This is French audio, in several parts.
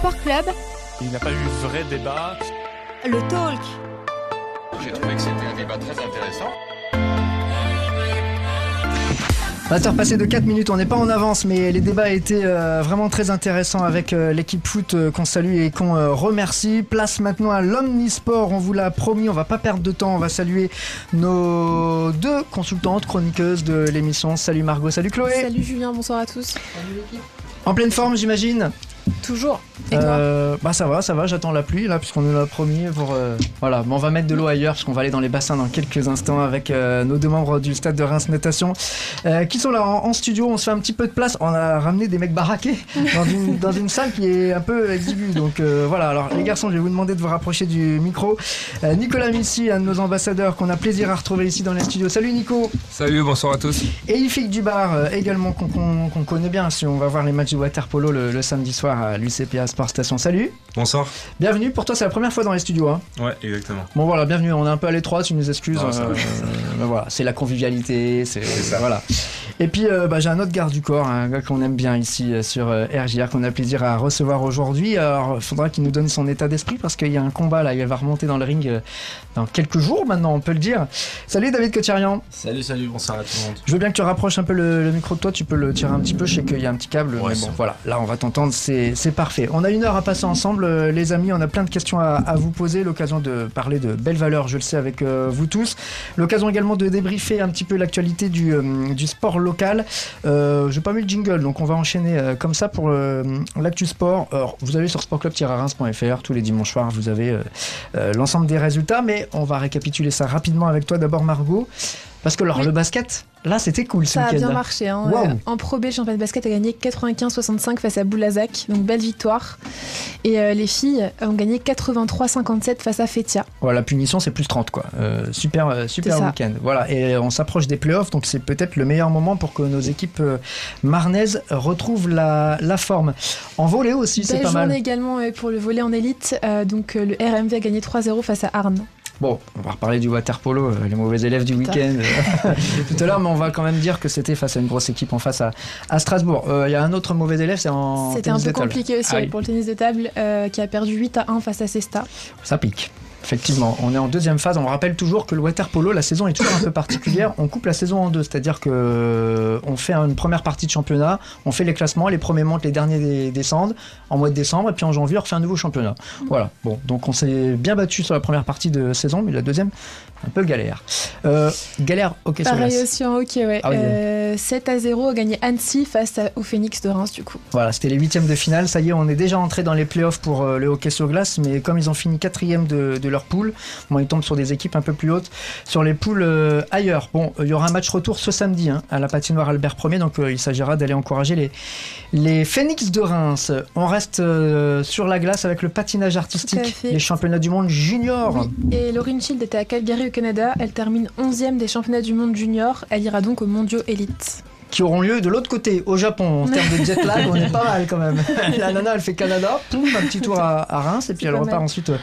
Sport Club. Il n'y a pas eu vrai débat. Le talk. J'ai trouvé que c'était un débat très intéressant. 20h passé de 4 minutes, on n'est pas en avance, mais les débats étaient euh, vraiment très intéressants avec euh, l'équipe foot euh, qu'on salue et qu'on euh, remercie. Place maintenant à l'Omnisport, on vous l'a promis, on va pas perdre de temps, on va saluer nos deux consultantes chroniqueuses de l'émission. Salut Margot, salut Chloé. Salut Julien, bonsoir à tous. En pleine forme, j'imagine? Toujours. Et toi Euh, Bah ça va, ça va, j'attends la pluie là puisqu'on nous l'a promis pour euh, voilà, mais on va mettre de l'eau ailleurs parce qu'on va aller dans les bassins dans quelques instants avec euh, nos deux membres du stade de Reims Natation euh, qui sont là en, en studio, on se fait un petit peu de place, on a ramené des mecs baraqués dans une, dans une salle qui est un peu exiguë. Donc euh, voilà, alors les garçons je vais vous demander de vous rapprocher du micro. Euh, Nicolas Missy, un de nos ambassadeurs qu'on a plaisir à retrouver ici dans les studios, salut Nico. Salut, bonsoir à tous. et Ifik Dubar, euh, également qu'on connaît bien si on va voir les matchs de waterpolo le, le samedi soir à l'UCPA Sport Station. Salut, Bonsoir. bienvenue. Pour toi, c'est la première fois dans les studios. Hein. Ouais, exactement. Bon voilà, bienvenue. On est un peu à l'étroit, tu nous excuses. Non, euh, va. ben voilà, c'est la convivialité, c'est ça. voilà. Et puis euh, bah, j'ai un autre garde du corps, un gars qu'on aime bien ici euh, sur euh, RJR, qu'on a plaisir à recevoir aujourd'hui. Alors, il faudra qu'il nous donne son état d'esprit parce qu'il y a un combat là, il va remonter dans le ring euh, dans quelques jours maintenant, on peut le dire. Salut David Cocharian. Salut, salut, bonsoir à tout le monde. Je veux bien que tu rapproches un peu le, le micro de toi, tu peux le tirer un petit peu, je sais qu'il y a un petit câble, Ouais, mais ça. bon voilà, là on va t'entendre, c'est c'est parfait. On a une heure à passer ensemble, euh, les amis, on a plein de questions à, vous poser, l'occasion de parler de belles valeurs, je le sais, avec euh, vous tous. L'occasion également de débriefer un petit peu l'actualité du, euh, du sport local. Euh, J'ai pas mis le jingle, donc on va enchaîner comme ça pour l'actu sport. Alors, vous allez sur sportclub-reims.fr, tous les dimanches soirs, vous avez l'ensemble des résultats, mais on va récapituler ça rapidement avec toi d'abord Margot. Parce que alors, Oui. le basket, là c'était cool ce Ça a bien marché. Hein. Wow. Euh, En Pro B, le championnat de basket a gagné 95-65 face à Boulazac, donc belle victoire. Et euh, les filles ont gagné 83-57 face à Fetia. Voilà, la punition c'est plus 30 quoi. Euh, super euh, super week-end. Voilà, et on s'approche des playoffs, donc c'est peut-être le meilleur moment pour que nos équipes marnaises retrouvent la, la forme. En volet aussi, c'est pas mal. également pour le volet en élite. Donc le RMV a gagné 3-0 face à Arnes. Bon, on va reparler du water polo, euh, les mauvais élèves du week-end euh, tout à l'heure, mais on va quand même dire que c'était face à une grosse équipe en face à, à Strasbourg. Euh, Il y a un autre mauvais élève, c'est en C'était un tennis peu de table. compliqué aussi Ah oui. pour le tennis de table euh, qui a perdu 8 à 1 face à Cesta. Ça pique. Effectivement, on est en deuxième phase. On rappelle toujours que le water polo, la saison est toujours un peu particulière. On coupe la saison en deux, c'est-à-dire que euh, on fait une première partie de championnat, on fait les classements, les premiers montent, les derniers descendent en mois de décembre, et puis en janvier on refait un nouveau championnat. Voilà. Bon, donc on s'est bien battu sur la première partie de saison, mais la deuxième un peu galère. Euh, galère. Ok, sur Pareil glace. aussi en hockey, ouais. Ah oui, Euh, 7 à 0 a gagné Annecy face au Phoenix de Reims du coup. Voilà, c'était les huitièmes de finale. Ça y est, on est déjà entré dans les playoffs pour le hockey sur glace, mais comme ils ont fini quatrième de, de leur poule, bon, ils tombent sur des équipes un peu plus hautes, sur les poules euh, ailleurs. Bon, euh, il y aura un match retour ce samedi hein, à la patinoire Albert Ier, donc euh, il s'agira d'aller encourager les, les Phoenix de Reims. On reste sur la glace avec le patinage artistique, les championnats du monde junior. Oui, et Lauryn Shield était à Calgary au Canada. Elle termine 11e des championnats du monde junior. Elle ira donc aux mondiaux élites. Qui auront lieu de l'autre côté, au Japon. En termes de jet lag, on est pas mal quand même. La nana, elle fait Canada, poum, un petit tour à, à Reims, et puis elle repart mal. ensuite euh,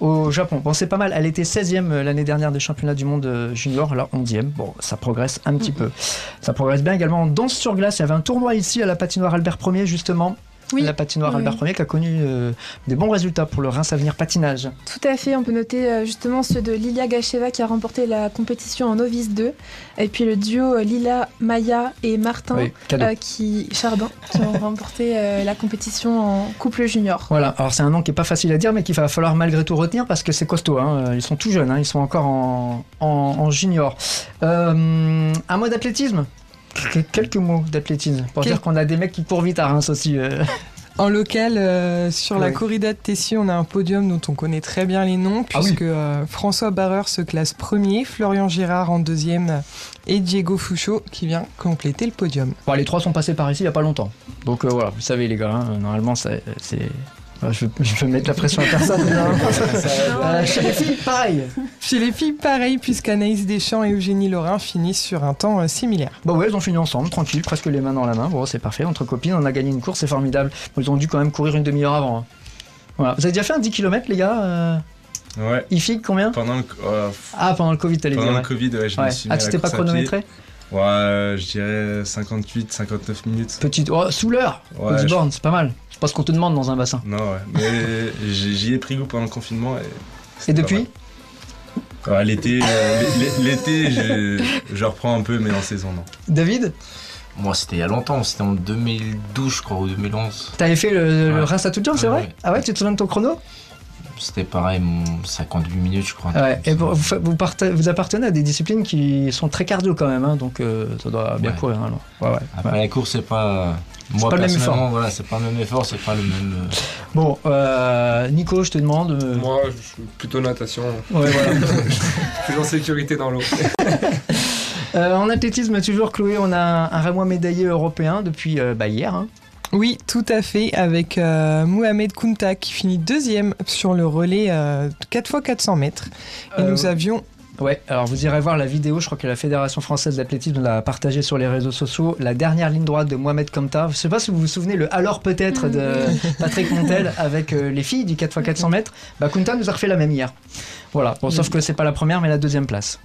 au Japon. Bon, c'est pas mal. Elle était 16e l'année dernière des championnats du monde euh, junior, là 11e. Bon, ça progresse un petit peu. Ça progresse bien également en danse sur glace. Il y avait un tournoi ici à la patinoire Albert Ier, justement. Oui. La patinoire Oui, Albert Ier qui a connu euh, des bons résultats pour le Reims Avenir Patinage. Tout à fait, on peut noter euh, justement ceux de Lilia Gacheva qui a remporté la compétition en novice 2. Et puis le duo euh, Lila, Maya et Martin Oui, qui, Chardin qui ont remporté la compétition en couple junior. Voilà, alors c'est un nom qui est pas facile à dire, mais qu'il va falloir malgré tout retenir parce que c'est costaud. hein. Ils sont tout jeunes, hein. ils sont encore en, en- en junior. Un mot d'athlétisme? Quelques mots d'athlétisme pour Quel- dire qu'on a des mecs qui courent vite à Reims aussi. euh. En local, euh, sur Ouais. la corrida de Tessier, on a un podium dont on connaît très bien les noms, Ah oui. puisque euh, François Barreur se classe premier, Florian Girard en deuxième et Diego Fouchot qui vient compléter le podium. Bon, les trois sont passés par ici il y a pas longtemps. Donc euh, voilà, vous savez les gars, hein, normalement c'est... Ouais, Je, je vais mettre la pression à personne. euh, chez les filles, pareil. Chez les filles, pareil, puisqu'Anaïs Deschamps et Eugénie Laurin finissent sur un temps euh, similaire. Bah ouais, ils ont fini ensemble, tranquille, presque les mains dans la main. Bon, c'est parfait, entre copines, on a gagné une course, c'est formidable. Ils ont dû quand même courir une demi-heure avant. hein. Voilà. Vous avez déjà fait un 10 km, les gars euh, Ouais. IFIC, combien Pendant le, euh, Ah, pendant le Covid, t'allais pendant dire. le Covid, ouais, je ouais. me suis mis Ah, à tu t'es pas chronométré Ouais, je dirais 58, 59 minutes. Petite. Oh, sous l'heure Ouais, je- c'est pas mal. Pas ce qu'on te demande dans un bassin. Non, ouais. Mais j'ai- j'y ai pris goût pendant le confinement. Et, Et depuis. Ouais, l'été, euh, l'é- l'été, je, je reprends un peu, mais en saison, non. David Moi, c'était il y a longtemps, c'était en 2012, je crois, ou 2011. T'avais fait le, le Ouais. Reims à toute jambe, c'est Ouais, vrai ouais. Ah ouais, tu te souviens de ton chrono C'était pareil, mon 58 minutes, je crois. Ouais, et vous, appartenez à des disciplines qui sont très cardio quand même, hein, donc euh, ça doit bien Ouais. courir. Ouais, ouais. Après, la course, c'est pas. Moi, pas le même effort. voilà, c'est pas le même effort, c'est pas le même. euh, Bon, euh, Nico, je te demande. euh, Moi, je suis plutôt natation. ouais, voilà. Plus en sécurité dans l'eau. Euh, en athlétisme, toujours, Chloé, on a un Rémois médaillé européen depuis euh, bah, hier. hein. Oui, tout à fait, avec euh, Mohamed Kounta qui finit deuxième sur le relais euh, 4x400 mètres. Et Euh, nous avions Ouais, alors vous irez voir la vidéo, je crois que la Fédération française d'athlétisme l'a partagée sur les réseaux sociaux. La dernière ligne droite de Mohamed Kamta. Je sais pas si vous vous souvenez, le alors peut-être de Patrick Montel avec euh, les filles du 4x400 mètres. Bah, Kunta nous a refait la même hier. Voilà, bon, sauf que c'est pas la première, mais la deuxième place.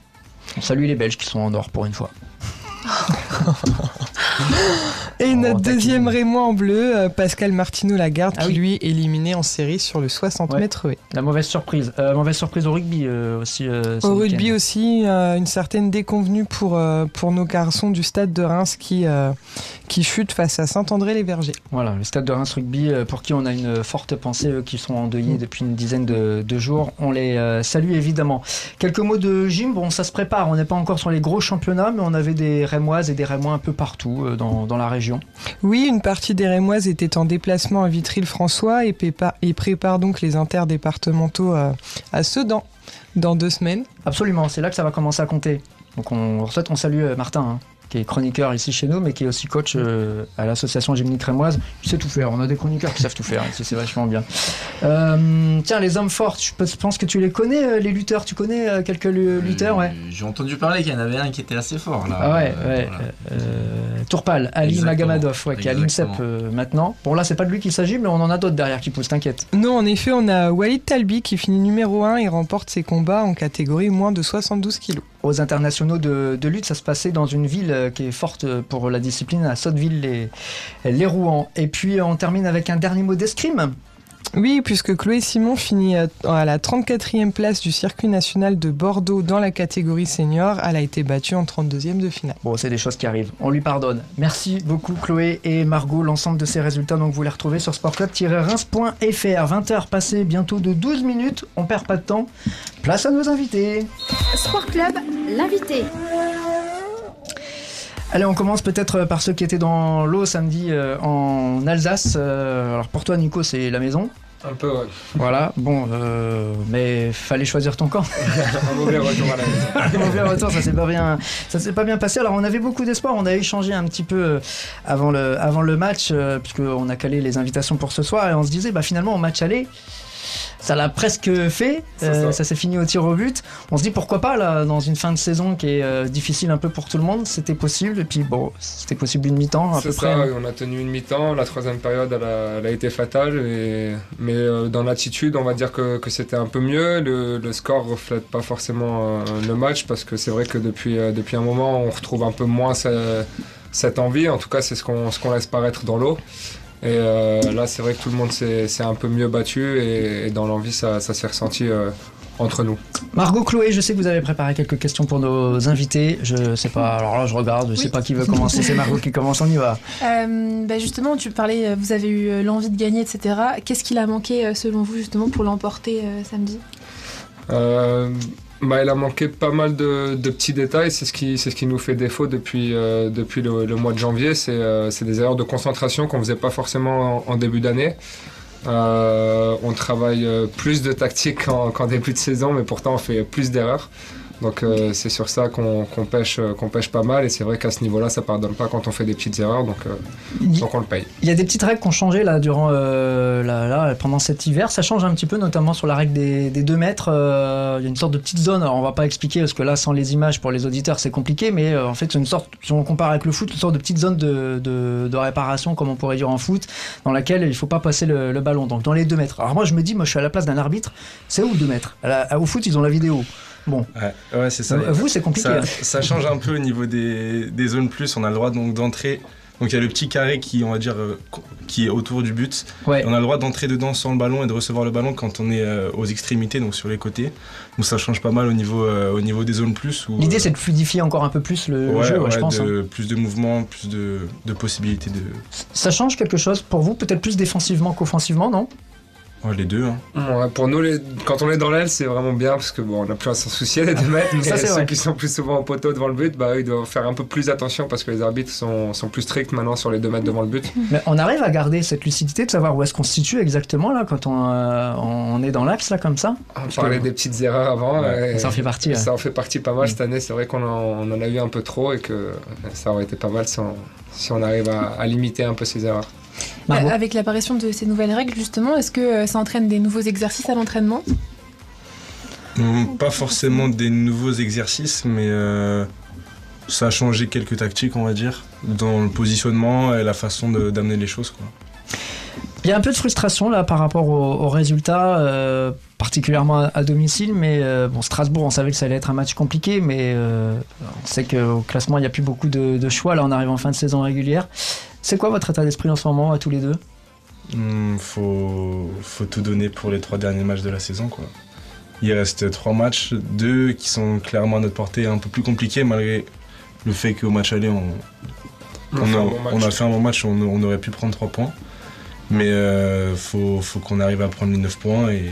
On salue les Belges qui sont en or pour une fois. Et notre deuxième Rémois en bleu, euh, Pascal Martino Lagarde, Ah qui oui. lui est éliminé en série sur le 60 Ouais. mètres haies. La mauvaise surprise. Euh, mauvaise surprise au rugby euh, aussi. euh, Au rugby aussi, euh, une certaine déconvenue pour, euh, pour nos garçons du stade de Reims qui, euh, qui chutent face à Saint-André-les-Vergers. Voilà, le stade de Reims Rugby, pour qui on a une forte pensée, eux qui sont endeuillés depuis une dizaine de, de jours. On les euh, salue évidemment. Quelques mots de gym, bon, ça se prépare. On n'est pas encore sur les gros championnats, mais on avait des Rémoises et des Rémois un peu partout euh, dans, dans la région. Oui, une partie des Rémoises était en déplacement à Vitry-le-François et, prépa- et prépare donc les interdépartementaux euh, à Sedan dans deux semaines. Absolument, c'est là que ça va commencer à compter. Donc on, en fait, on salue euh, Martin, hein, qui est chroniqueur ici chez nous, mais qui est aussi coach euh, à l'association Gymnique Rémoise. Il sait tout faire. On a des chroniqueurs qui savent tout faire c'est vachement bien. Euh, tiens, les hommes forts, je pe- je pense que tu les connais, euh, les lutteurs? Tu connais euh, quelques lu- lutteurs, ouais. J'ai entendu parler qu'il y en avait un qui était assez fort là. Ah ouais, Euh, ouais. voilà. euh, Tourpal, Ali Exactement. Magamadov, ouais, qui est à l'INSEP euh, maintenant. Bon, là, c'est pas de lui qu'il s'agit, mais on en a d'autres derrière qui poussent, t'inquiète. Non, en effet, on a Walid Talbi qui finit numéro 1 et remporte ses combats en catégorie moins de 72 kilos. Aux internationaux de, lutte, ça se passait dans une ville euh, qui est forte pour la discipline, à Sotteville, les, les Rouen. Et puis, on termine avec un dernier mot d'escrime. Oui, puisque Chloé Simon finit à la 34e place du circuit national de Bordeaux dans la catégorie senior. Elle a été battue en 32e de finale. Bon, c'est des choses qui arrivent, on lui pardonne. Merci beaucoup Chloé et Margot. L'ensemble de ces résultats, donc vous les retrouvez sur sportclub-reims.fr. 20h passées bientôt de 12 minutes, on perd pas de temps. Place à nos invités. Sport Club, l'invité. Allez, on commence peut-être par ceux qui étaient dans l'eau samedi euh, en Alsace. Euh, alors pour toi Nico, c'est la maison. Un peu, ouais. Voilà, bon, euh, mais fallait choisir ton camp. Un mauvais retour à la maison. Mauvais retour, ça s'est pas bien, ça s'est pas bien passé. Alors on avait beaucoup d'espoir, on a échangé un petit peu euh, avant le, avant le match, euh, puisqu'on a calé les invitations pour ce soir, et on se disait, bah finalement au match aller, ça l'a presque fait. Euh, ça. s'est fini au tir au but. On se dit pourquoi pas là, dans une fin de saison qui est euh, difficile un peu pour tout le monde, c'était possible. Et puis bon, c'était possible une mi-temps à peu ça, près. on a tenu une mi-temps. La troisième période, elle a, elle a été fatale. et- mais euh, dans l'attitude, on va dire que, que c'était un peu mieux. Le, le score reflète pas forcément le match parce que c'est vrai que depuis, depuis un moment, on retrouve un peu moins ce- cette envie. En tout cas, c'est ce qu'on ce qu'on laisse paraître dans l'eau. Et euh, là, c'est vrai que tout le monde s'est un peu mieux battu et, et dans l'envie, ça, ça s'est ressenti euh, entre nous. Margot Chloé, je sais que vous avez préparé quelques questions pour nos invités. Je sais pas, alors là je regarde, je sais Oui. pas qui veut commencer. C'est Margot qui commence, on y va. Euh, bah justement, tu parlais, vous avez eu l'envie de gagner, etc. Qu'est-ce qu'il a manqué selon vous justement pour l'emporter euh, samedi? Euh, bah, il a manqué pas mal de, petits détails, c'est ce, qui, c'est ce qui nous fait défaut depuis, euh, depuis le, mois de janvier. C'est, euh, c'est des erreurs de concentration qu'on faisait pas forcément en, début d'année. Euh, on travaille plus de tactique qu'en début de saison, mais pourtant on fait plus d'erreurs. Donc euh, c'est sur ça qu'on, pêche, euh, qu'on pêche pas mal, et c'est vrai qu'à ce niveau-là, ça pardonne pas quand on fait des petites erreurs, donc, euh, donc on le paye. Il y a des petites règles qui ont changé là durant euh, là, là, pendant cet hiver. Ça change un petit peu, notamment sur la règle des, des 2 mètres. Il y a une sorte de petite zone. Alors on va pas expliquer parce que là, sans les images pour les auditeurs, c'est compliqué. Mais en fait, c'est une sorte, si on compare avec le foot, une sorte de petite zone de, de, de réparation, comme on pourrait dire en foot, dans laquelle il faut pas passer le, le ballon. Donc dans les 2 mètres. Alors moi, je me dis, moi, je suis à la place d'un arbitre. C'est où 2 mètres? À la- Au foot, ils ont la vidéo. Bon. Ouais, ouais, c'est ça. Euh, Vous, c'est compliqué. Ça, hein. ça change un peu au niveau des, des zones plus. On a le droit donc d'entrer. Donc il y a le petit carré qui, on va dire, euh, qui est autour du but. Ouais. On a le droit d'entrer dedans sans le ballon et de recevoir le ballon quand on est euh, aux extrémités, donc sur les côtés. Donc ça change pas mal au niveau, euh, au niveau des zones plus. L'idée, euh, c'est de fluidifier encore un peu plus le, ouais, jeu, ouais, je pense. hein. de- plus de mouvements, plus de, de possibilités de. Ça change quelque chose pour vous, peut-être plus défensivement qu'offensivement, non? Ouais, les deux. Hein. Ouais, pour nous, les- quand on est dans l'aile, c'est vraiment bien parce que bon, on n'a plus à s'en soucier les deux mètres. Mais Ça, ceux vrai. qui sont plus souvent au poteau devant le but, bah, ils doivent faire un peu plus attention parce que les arbitres sont, sont plus stricts maintenant sur les deux mètres devant le but. Mais on arrive à garder cette lucidité de savoir où est-ce qu'on se situe exactement là quand on, euh, on est dans l'axe là comme ça? On parlait des petites erreurs avant. Ouais, et Ça en fait partie. ouais. Ça en fait partie pas mal cette année. C'est vrai qu'on en, a eu un peu trop et que ça aurait été pas mal si on, si on arrive à, à limiter un peu ces erreurs. Margot Euh, Avec l'apparition de ces nouvelles règles, justement, est-ce que euh, ça entraîne des nouveaux exercices à l'entraînement? Hum, Pas forcément des nouveaux exercices, mais euh, ça a changé quelques tactiques, on va dire, dans le positionnement et la façon de- d'amener les choses. Quoi. Il y a un peu de frustration là par rapport aux, aux résultats, euh, particulièrement à, à domicile. Mais euh, bon, Strasbourg, on savait que ça allait être un match compliqué, mais euh, on sait qu'au classement, il n'y a plus beaucoup de, de choix. Là, on arrive en fin de saison régulière. C'est quoi votre état d'esprit en ce moment à tous les deux Hum, faut, faut tout donner pour les trois derniers matchs de la saison. Quoi. Il reste trois matchs, deux qui sont clairement à notre portée, un peu plus compliqués, malgré le fait qu'au match aller, on, On on fait a, un bon match. on a fait un bon match, on, on aurait pu prendre trois points. Mais euh, faut, faut qu'on arrive à prendre les 9 points et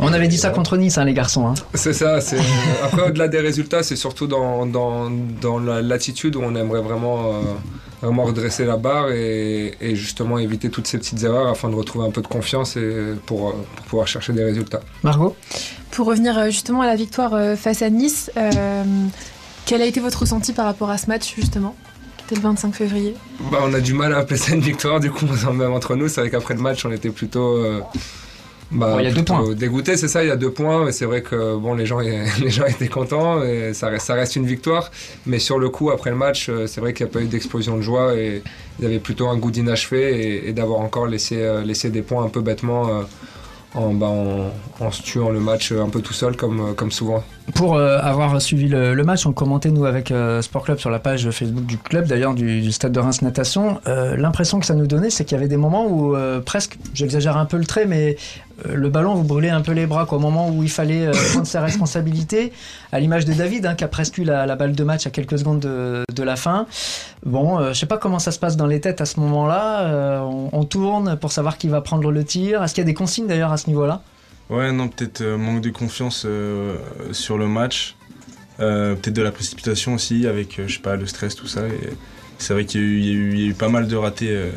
On avait dit ça contre Nice, hein, les garçons. hein. C'est ça. c'est- Après, au-delà des résultats, c'est surtout dans, dans, dans la- l'attitude où on aimerait vraiment, euh, vraiment redresser la barre et, et justement éviter toutes ces petites erreurs afin de retrouver un peu de confiance et pour, euh, pour pouvoir chercher des résultats. Margot? Pour revenir euh, justement à la victoire euh, face à Nice, euh, quel a été votre ressenti par rapport à ce match, justement? Le 25 février. Bah, on a du mal à appeler ça une victoire, du coup, même entre nous. C'est vrai qu'après le match, on était plutôt. euh, bah, Bon, il y a deux points. dégoûtés, c'est ça, il y a deux points, mais c'est vrai que bon, les, gens, les gens étaient contents et ça reste, ça reste une victoire. Mais sur le coup, après le match, euh, c'est vrai qu'il n'y a pas eu d'explosion de joie et il y avait plutôt un goût d'inachevé et, et d'avoir encore laissé, euh, laissé des points un peu bêtement euh, en, bah, se tuant le match un peu tout seul, comme, euh, souvent. Pour euh, avoir suivi le, match, on commentait nous avec euh, Sport Club sur la page Facebook du club, d'ailleurs du, stade de Reims Natation. Euh, L'impression que ça nous donnait, c'est qu'il y avait des moments où euh, presque, j'exagère un peu le trait, mais euh, le ballon vous brûlait un peu les bras, quoi, au moment où il fallait euh, prendre ses responsabilités, à l'image de David, hein, qui a presque eu la, balle de match à quelques secondes de, la fin. Bon, euh, je sais pas comment ça se passe dans les têtes à ce moment-là. Euh, on tourne pour savoir qui va prendre le tir. Est-ce qu'il y a des consignes d'ailleurs à ce niveau-là? Ouais, non, peut-être euh, manque de confiance euh, sur le match. Euh, peut-être de la précipitation aussi, avec, je sais pas, le stress, tout ça. C'est vrai qu'il y, a eu- pas mal de ratés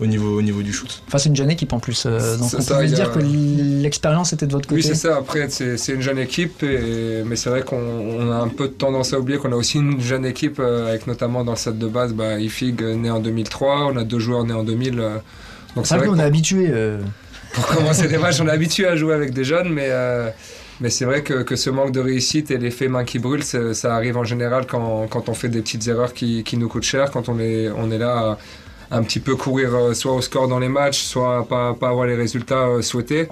au, niveau, au niveau du shoot. Enfin, c'est une jeune équipe en plus, euh, donc on ça, y a- dire que l'expérience était de votre côté. Oui, c'est ça. Après, c'est une jeune équipe, et- mais c'est vrai qu'on on a un peu tendance à oublier qu'on a aussi une jeune équipe, euh, avec notamment dans le set de base, bah, Ifig euh, né en 2003, on a deux joueurs nés en 2000. euh, donc C'est vrai vrai qu'on est habitué. euh, pour commencer les matchs, on est habitué à jouer avec des jeunes, mais, mais c'est vrai que, que ce manque de réussite et l'effet main qui brûle, ça arrive en général quand, quand on fait des petites erreurs qui, qui nous coûtent cher, quand on est, on est là un petit peu courir euh, soit au score dans les matchs, soit pas, avoir les résultats euh, souhaités.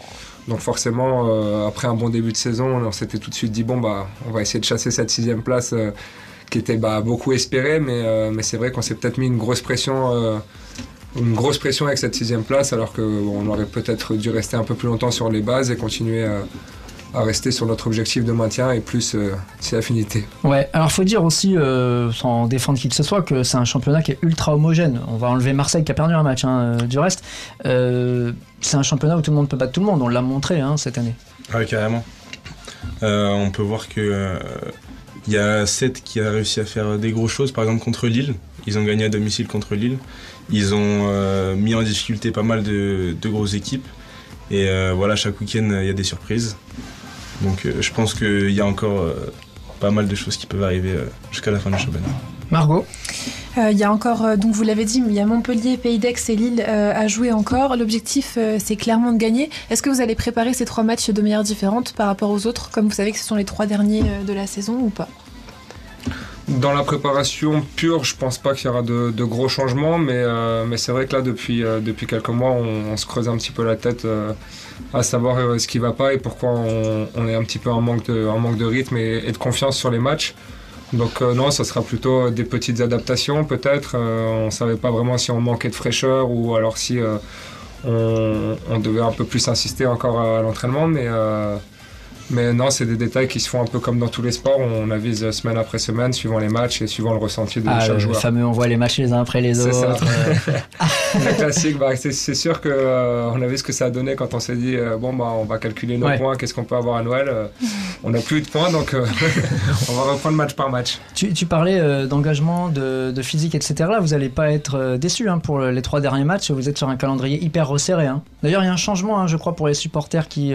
Donc forcément, euh, après un bon début de saison, on s'était tout de suite dit, bon, bah, on va essayer de chasser cette sixième place qui était bah, beaucoup espérée, mais, c'est vrai qu'on s'est peut-être mis une grosse pression. une grosse pression avec cette sixième place alors qu'on aurait peut-être dû rester un peu plus longtemps sur les bases et continuer à, à rester sur notre objectif de maintien et plus euh, ses affinités. Ouais, alors faut dire aussi, euh, sans défendre qui que ce soit, que c'est un championnat qui est ultra homogène. On va enlever Marseille qui a perdu un match, hein, euh, du reste. Euh, c'est un championnat où tout le monde peut battre tout le monde, on l'a montré hein, cette année. Ouais, carrément. Euh, on peut voir que euh, il y a 7 qui a réussi à faire des grosses choses, par exemple contre Lille. Ils ont gagné à domicile contre Lille. Ils ont euh, mis en difficulté pas mal de, de grosses équipes. Et euh, voilà, chaque week-end, il y a des surprises. Donc euh, je pense qu'il y a encore euh, pas mal de choses qui peuvent arriver euh, jusqu'à la fin du championnat. Margot Euh, Il y a encore, euh, donc vous l'avez dit, il y a Montpellier, Pays d'Aix et Lille euh, à jouer encore. L'objectif, euh, c'est clairement de gagner. Est-ce que vous allez préparer ces trois matchs de manière différente par rapport aux autres, comme vous savez que ce sont les trois derniers euh, de la saison ou pas? Dans la préparation pure, je pense pas qu'il y aura de, gros changements, mais, euh, mais c'est vrai que là, depuis, euh, quelques mois, on, se creuse un petit peu la tête euh, à savoir ce qui va pas et pourquoi on, est un petit peu en manque de, rythme et, de confiance sur les matchs. Donc non, ça sera plutôt des petites adaptations peut-être. On savait pas vraiment si on manquait de fraîcheur ou alors si on, devait un peu plus insister encore à, l'entraînement, mais mais non, c'est des détails qui se font un peu comme dans tous les sports. On avise semaine après semaine, suivant les matchs et suivant le ressenti de Ah, chaque le joueur. fameux on voit les matchs les uns après les C'est ça. Le classique, bah, c'est sûr que euh, on a vu ce que ça a donné quand on s'est dit euh, bon bah on va calculer nos Ouais. points, qu'est-ce qu'on peut avoir à Noël. euh, on n'a plus de points donc euh, on va reprendre match par match. Tu, tu parlais d'engagement, de, de physique, etc. Là, vous n'allez pas être déçus hein, pour les trois derniers matchs. Vous êtes sur un calendrier hyper resserré. hein. D'ailleurs, il y a un changement, hein, je crois, pour les supporters qui,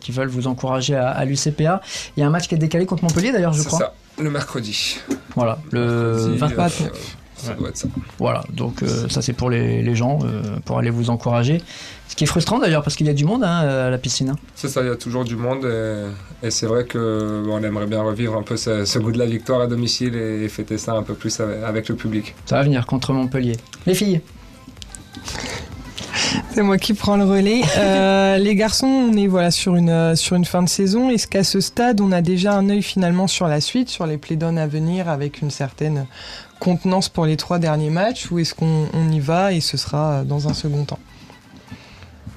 qui veulent vous encourager à, à l'UCPA. Il y a un match qui est décalé contre Montpellier, d'ailleurs, je C'est crois. ça, le mercredi. Voilà, le Mercredi, 20 euh, ça doit être ça. Voilà, donc euh, ça c'est pour les, les gens, euh, pour aller vous encourager. Ce qui est frustrant d'ailleurs, parce qu'il y a du monde hein, à la piscine. hein. C'est ça, il y a toujours du monde et, et c'est vrai que bon, on aimerait bien revivre un peu ce, ce goût de la victoire à domicile et, fêter ça un peu plus avec, avec le public. Ça va venir contre Montpellier. Les filles C'est moi qui prends le relais. Euh, les garçons, on est voilà sur une euh, sur une fin de saison. Est-ce qu'à ce stade, on a déjà un œil finalement sur la suite, sur les play-downs à venir, avec une certaine contenance pour les trois derniers matchs, ou est-ce qu'on on y va et ce sera dans un second temps?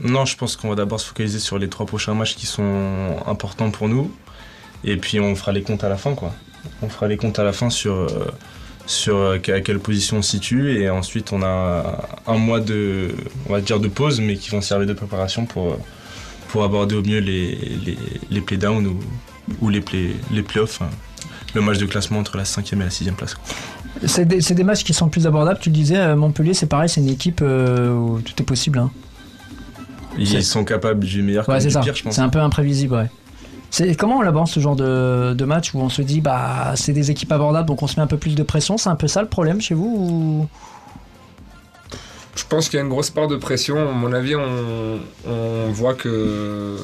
Non, je pense qu'on va d'abord se focaliser sur les trois prochains matchs qui sont importants pour nous. Et puis on fera les comptes à la fin, quoi. On fera les comptes à la fin sur, euh, sur euh, à quelle position on se situe. Et ensuite, on a un mois de, pause, mais qui vont servir de préparation pour, aborder au mieux les, les, les ou les, play, les playoffs. hein. Le match de classement entre la 5e et la 6e place. C'est des, matchs qui sont plus abordables. Tu le disais, euh, Montpellier, c'est pareil, c'est une équipe euh, où tout est possible. hein. Ils sont capables du meilleur Ouais, comme c'est du ça. pire, je pense. C'est un peu imprévisible, ouais. C'est comment on l'aborde ce genre de, de match où on se dit bah c'est des équipes abordables donc on se met un peu plus de pression. C'est un peu ça le problème chez vous ou... Je pense qu'il y a une grosse part de pression. À mon avis, on, on voit que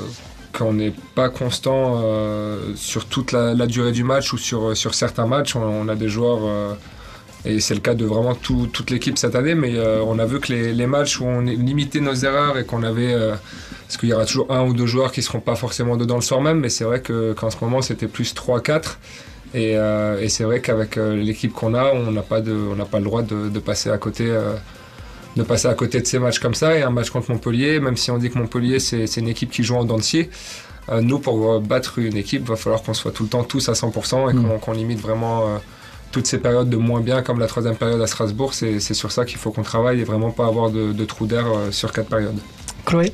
qu'on n'est pas constant euh, sur toute la, durée du match ou sur, sur certains matchs. On, a des joueurs, euh, et c'est le cas de vraiment tout- toute l'équipe cette année, mais euh, on a vu que les, matchs où on limitait nos erreurs et qu'on avait... euh, parce qu'il y aura toujours un ou deux joueurs qui seront pas forcément dedans le soir même, mais c'est vrai que- qu'en ce moment c'était plus 3-4. Et, euh, et c'est vrai qu'avec euh, l'équipe qu'on a, on n'a pas, pas le droit de, passer à côté euh, de passer à côté de ces matchs comme ça. Et un match contre Montpellier, même si on dit que Montpellier c'est une équipe qui joue en dents de scie, euh, nous pour euh, battre une équipe, va falloir qu'on soit tout le temps tous à 100% et Mm. qu'on limite vraiment euh, toutes ces périodes de moins bien, comme la troisième période à Strasbourg. C'est c'est sur ça qu'il faut qu'on travaille et vraiment pas avoir de, de trou d'air euh, sur quatre périodes. Chloé?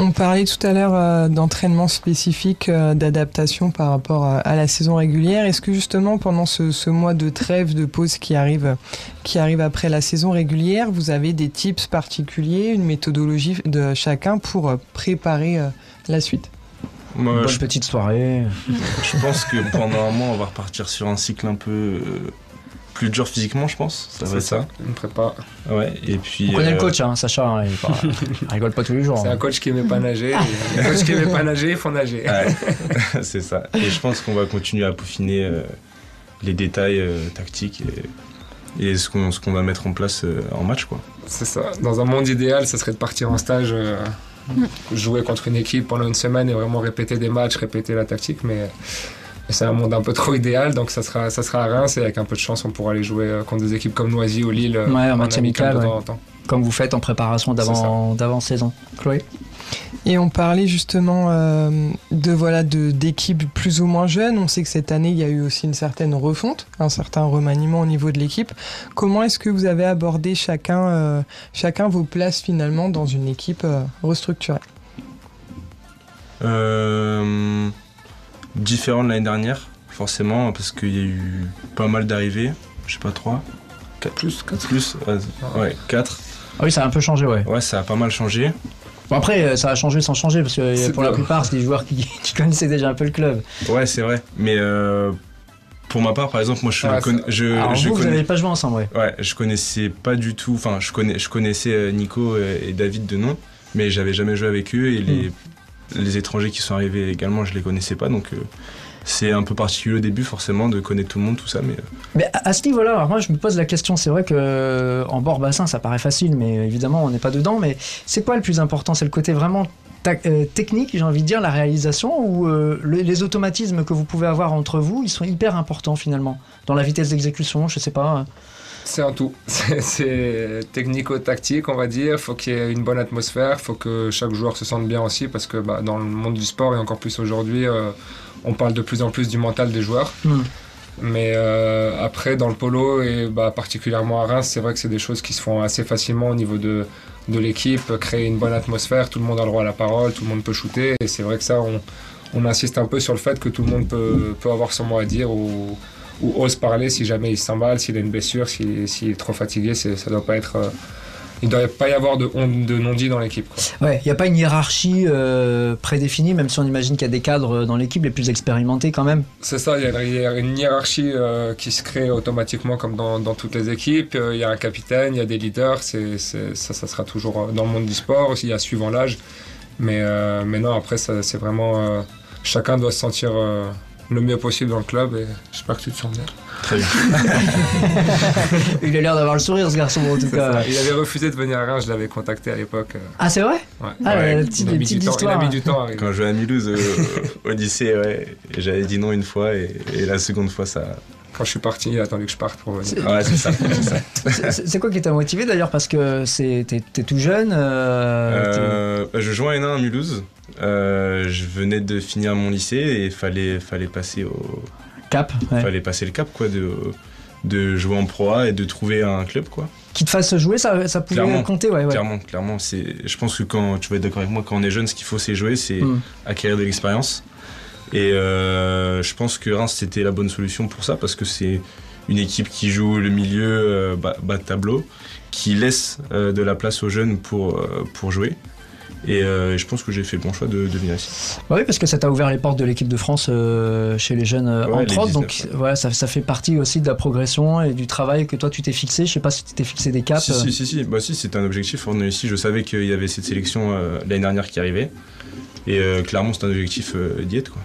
On parlait tout à l'heure euh, d'entraînement spécifique, euh, d'adaptation par rapport à, à la saison régulière. Est-ce que justement pendant ce, ce mois de trêve, de pause qui arrive, qui arrive après la saison régulière, vous avez des tips particuliers, une méthodologie de chacun pour euh, préparer euh, la suite? Moi, Bonne je petite soirée. Je pense que pendant un mois, on va repartir sur un cycle un peu euh, plus dur physiquement, je pense. Ça va C'est être ça. Une prépa. Ouais, et puis. On connaît le euh, coach, hein, Sacha. hein, il, est pas- il rigole pas tous les jours. C'est hein. un coach qui aimait pas nager. et les coachs qui aimait pas nager, ils font nager. Ouais, c'est ça. Et je pense qu'on va continuer à peaufiner euh, les détails euh, tactiques et, et ce qu'on va mettre en place euh, en match, quoi. C'est ça. Dans un monde idéal, ça serait de partir en stage, euh, jouer contre une équipe pendant une semaine et vraiment répéter des matchs, répéter la tactique. Mais c'est un monde un peu trop idéal, donc ça sera, ça sera à Reims et avec un peu de chance, on pourra aller jouer euh, contre des équipes comme Noisy ou Lille. euh, Ouais, en match amical, de ouais. temps en temps. Comme vous faites en préparation d'avant d'avant saison. Chloé? Et on parlait justement euh, de voilà de d'équipes plus ou moins jeunes. On sait que cette année il y a eu aussi une certaine refonte, un certain remaniement au niveau de l'équipe. Comment est-ce que vous avez abordé chacun euh, chacun vos places finalement dans une équipe euh, restructurée? Euh, différent de l'année dernière, forcément, parce qu'il y a eu pas mal d'arrivées. Je sais pas, 3 4 Plus, quatre. Plus Ouais, ouais 4. Ah oui, ça a un peu changé, ouais. Ouais, ça a pas mal changé. Bon, après, euh, ça a changé sans changer parce que euh, pour la plupart, c'est des joueurs qui, qui connaissaient déjà un peu le club. Ouais, c'est vrai. Mais euh, pour ma part, par exemple, moi, je, Ouais, connais- ça- je, Alors je vous, vous connais- n'avez pas joué ensemble, ouais. Ouais, je connaissais pas du tout. Enfin, je, connais, je connaissais Nico et et David de nom, mais j'avais jamais joué avec eux et les, les étrangers qui sont arrivés également, je les connaissais pas. Donc, euh, c'est un peu particulier au début, forcément, de connaître tout le monde, tout ça, mais euh, Mais à, ce niveau-là, alors moi je me pose la question, c'est vrai que euh, en bord bassin ça paraît facile, mais évidemment on n'est pas dedans, mais c'est quoi le plus important? C'est le côté vraiment technique, j'ai envie de dire, la réalisation, ou le- les automatismes que vous pouvez avoir entre vous, ils sont hyper importants finalement Dans la vitesse d'exécution, je sais pas. C'est un tout. C'est- technico-tactique, on va dire. faut qu'il y ait une bonne atmosphère. faut que chaque joueur se sente bien aussi parce que bah, dans le monde du sport et encore plus aujourd'hui, euh, on parle de plus en plus du mental des joueurs. Hmm. Mais euh, après, dans le polo et bah, particulièrement à Reims, c'est vrai que c'est des choses qui se font assez facilement au niveau de, de l'équipe. Créer une bonne atmosphère, tout le monde a le droit à la parole, tout le monde peut shooter. Et c'est vrai que ça, on, on insiste un peu sur le fait que tout le monde peut, peut avoir son mot à dire ou, ou ose parler si jamais il s'emballe, s'il a une blessure, s'il s'il est trop fatigué. c'est- Ça doit pas être. euh, il ne doit pas y avoir de, de non-dit dans l'équipe. quoi. Ouais, il n'y a pas une hiérarchie euh, prédéfinie, même si on imagine qu'il y a des cadres dans l'équipe les plus expérimentés quand même. C'est ça, il y a une- hiérarchie euh, qui se crée automatiquement comme dans, dans toutes les équipes. Euh, Il y a un capitaine, il y a des leaders, c'est, c'est- ça, ça sera toujours euh, dans le monde du sport, il y a suivant l'âge. Mais, euh, mais non, après, ça, c'est vraiment. euh, chacun doit se sentir euh, le mieux possible dans le club et j'espère que tu te sens bien. très bien. Il a l'air d'avoir le sourire ce garçon en tout cas. ça. Il avait refusé de venir à Reims, je l'avais contacté à l'époque. euh, Ah c'est vrai ouais. Ah, Ouais, la petite, il, a mis du temps, il a histoires. mis du temps à arriver. Quand je jouais à Mulhouse euh, au lycée, ouais, j'avais dit non une fois, et, et la seconde fois, ça. Quand je suis parti, il a attendu que je parte pour venir. Ouais, c'est ça. c'est quoi qui t'a motivé d'ailleurs Parce que c'est- t'es t'es tout jeune. euh, Euh, je jouais en N1 à Mulhouse. Euh, je venais de finir mon lycée et fallait fallait passer au Cap, ouais. fallait passer le cap quoi de de jouer en Pro A et de trouver un club quoi. Qui te fasse jouer, ça, ça pouvait Clairement. compter, ouais. ouais. Clairement, clairement, c'est. Je pense que quand tu vas être d'accord avec moi, quand on est jeune, ce qu'il faut c'est jouer, c'est Mm. acquérir de l'expérience. Et euh, je pense que Reims c'était la bonne solution pour ça parce que c'est une équipe qui joue le milieu euh, bas, bas de tableau, qui laisse euh, de la place aux jeunes pour pour jouer. Et euh, je pense que j'ai fait le bon choix de, de venir ici. Oui, parce que ça t'a ouvert les portes de l'équipe de France euh, chez les jeunes, euh, Ouais, entre les autres. 19, Donc, voilà, ça, ça fait partie aussi de la progression et du travail que toi tu t'es fixé. Je sais pas si tu t'es fixé des caps. Si, si, si, si. Bah, si, c'était un objectif. On est ici, je savais qu'il y avait cette sélection l'année dernière qui arrivait. Et euh, clairement, c'est un objectif euh, d'y être. Quoi.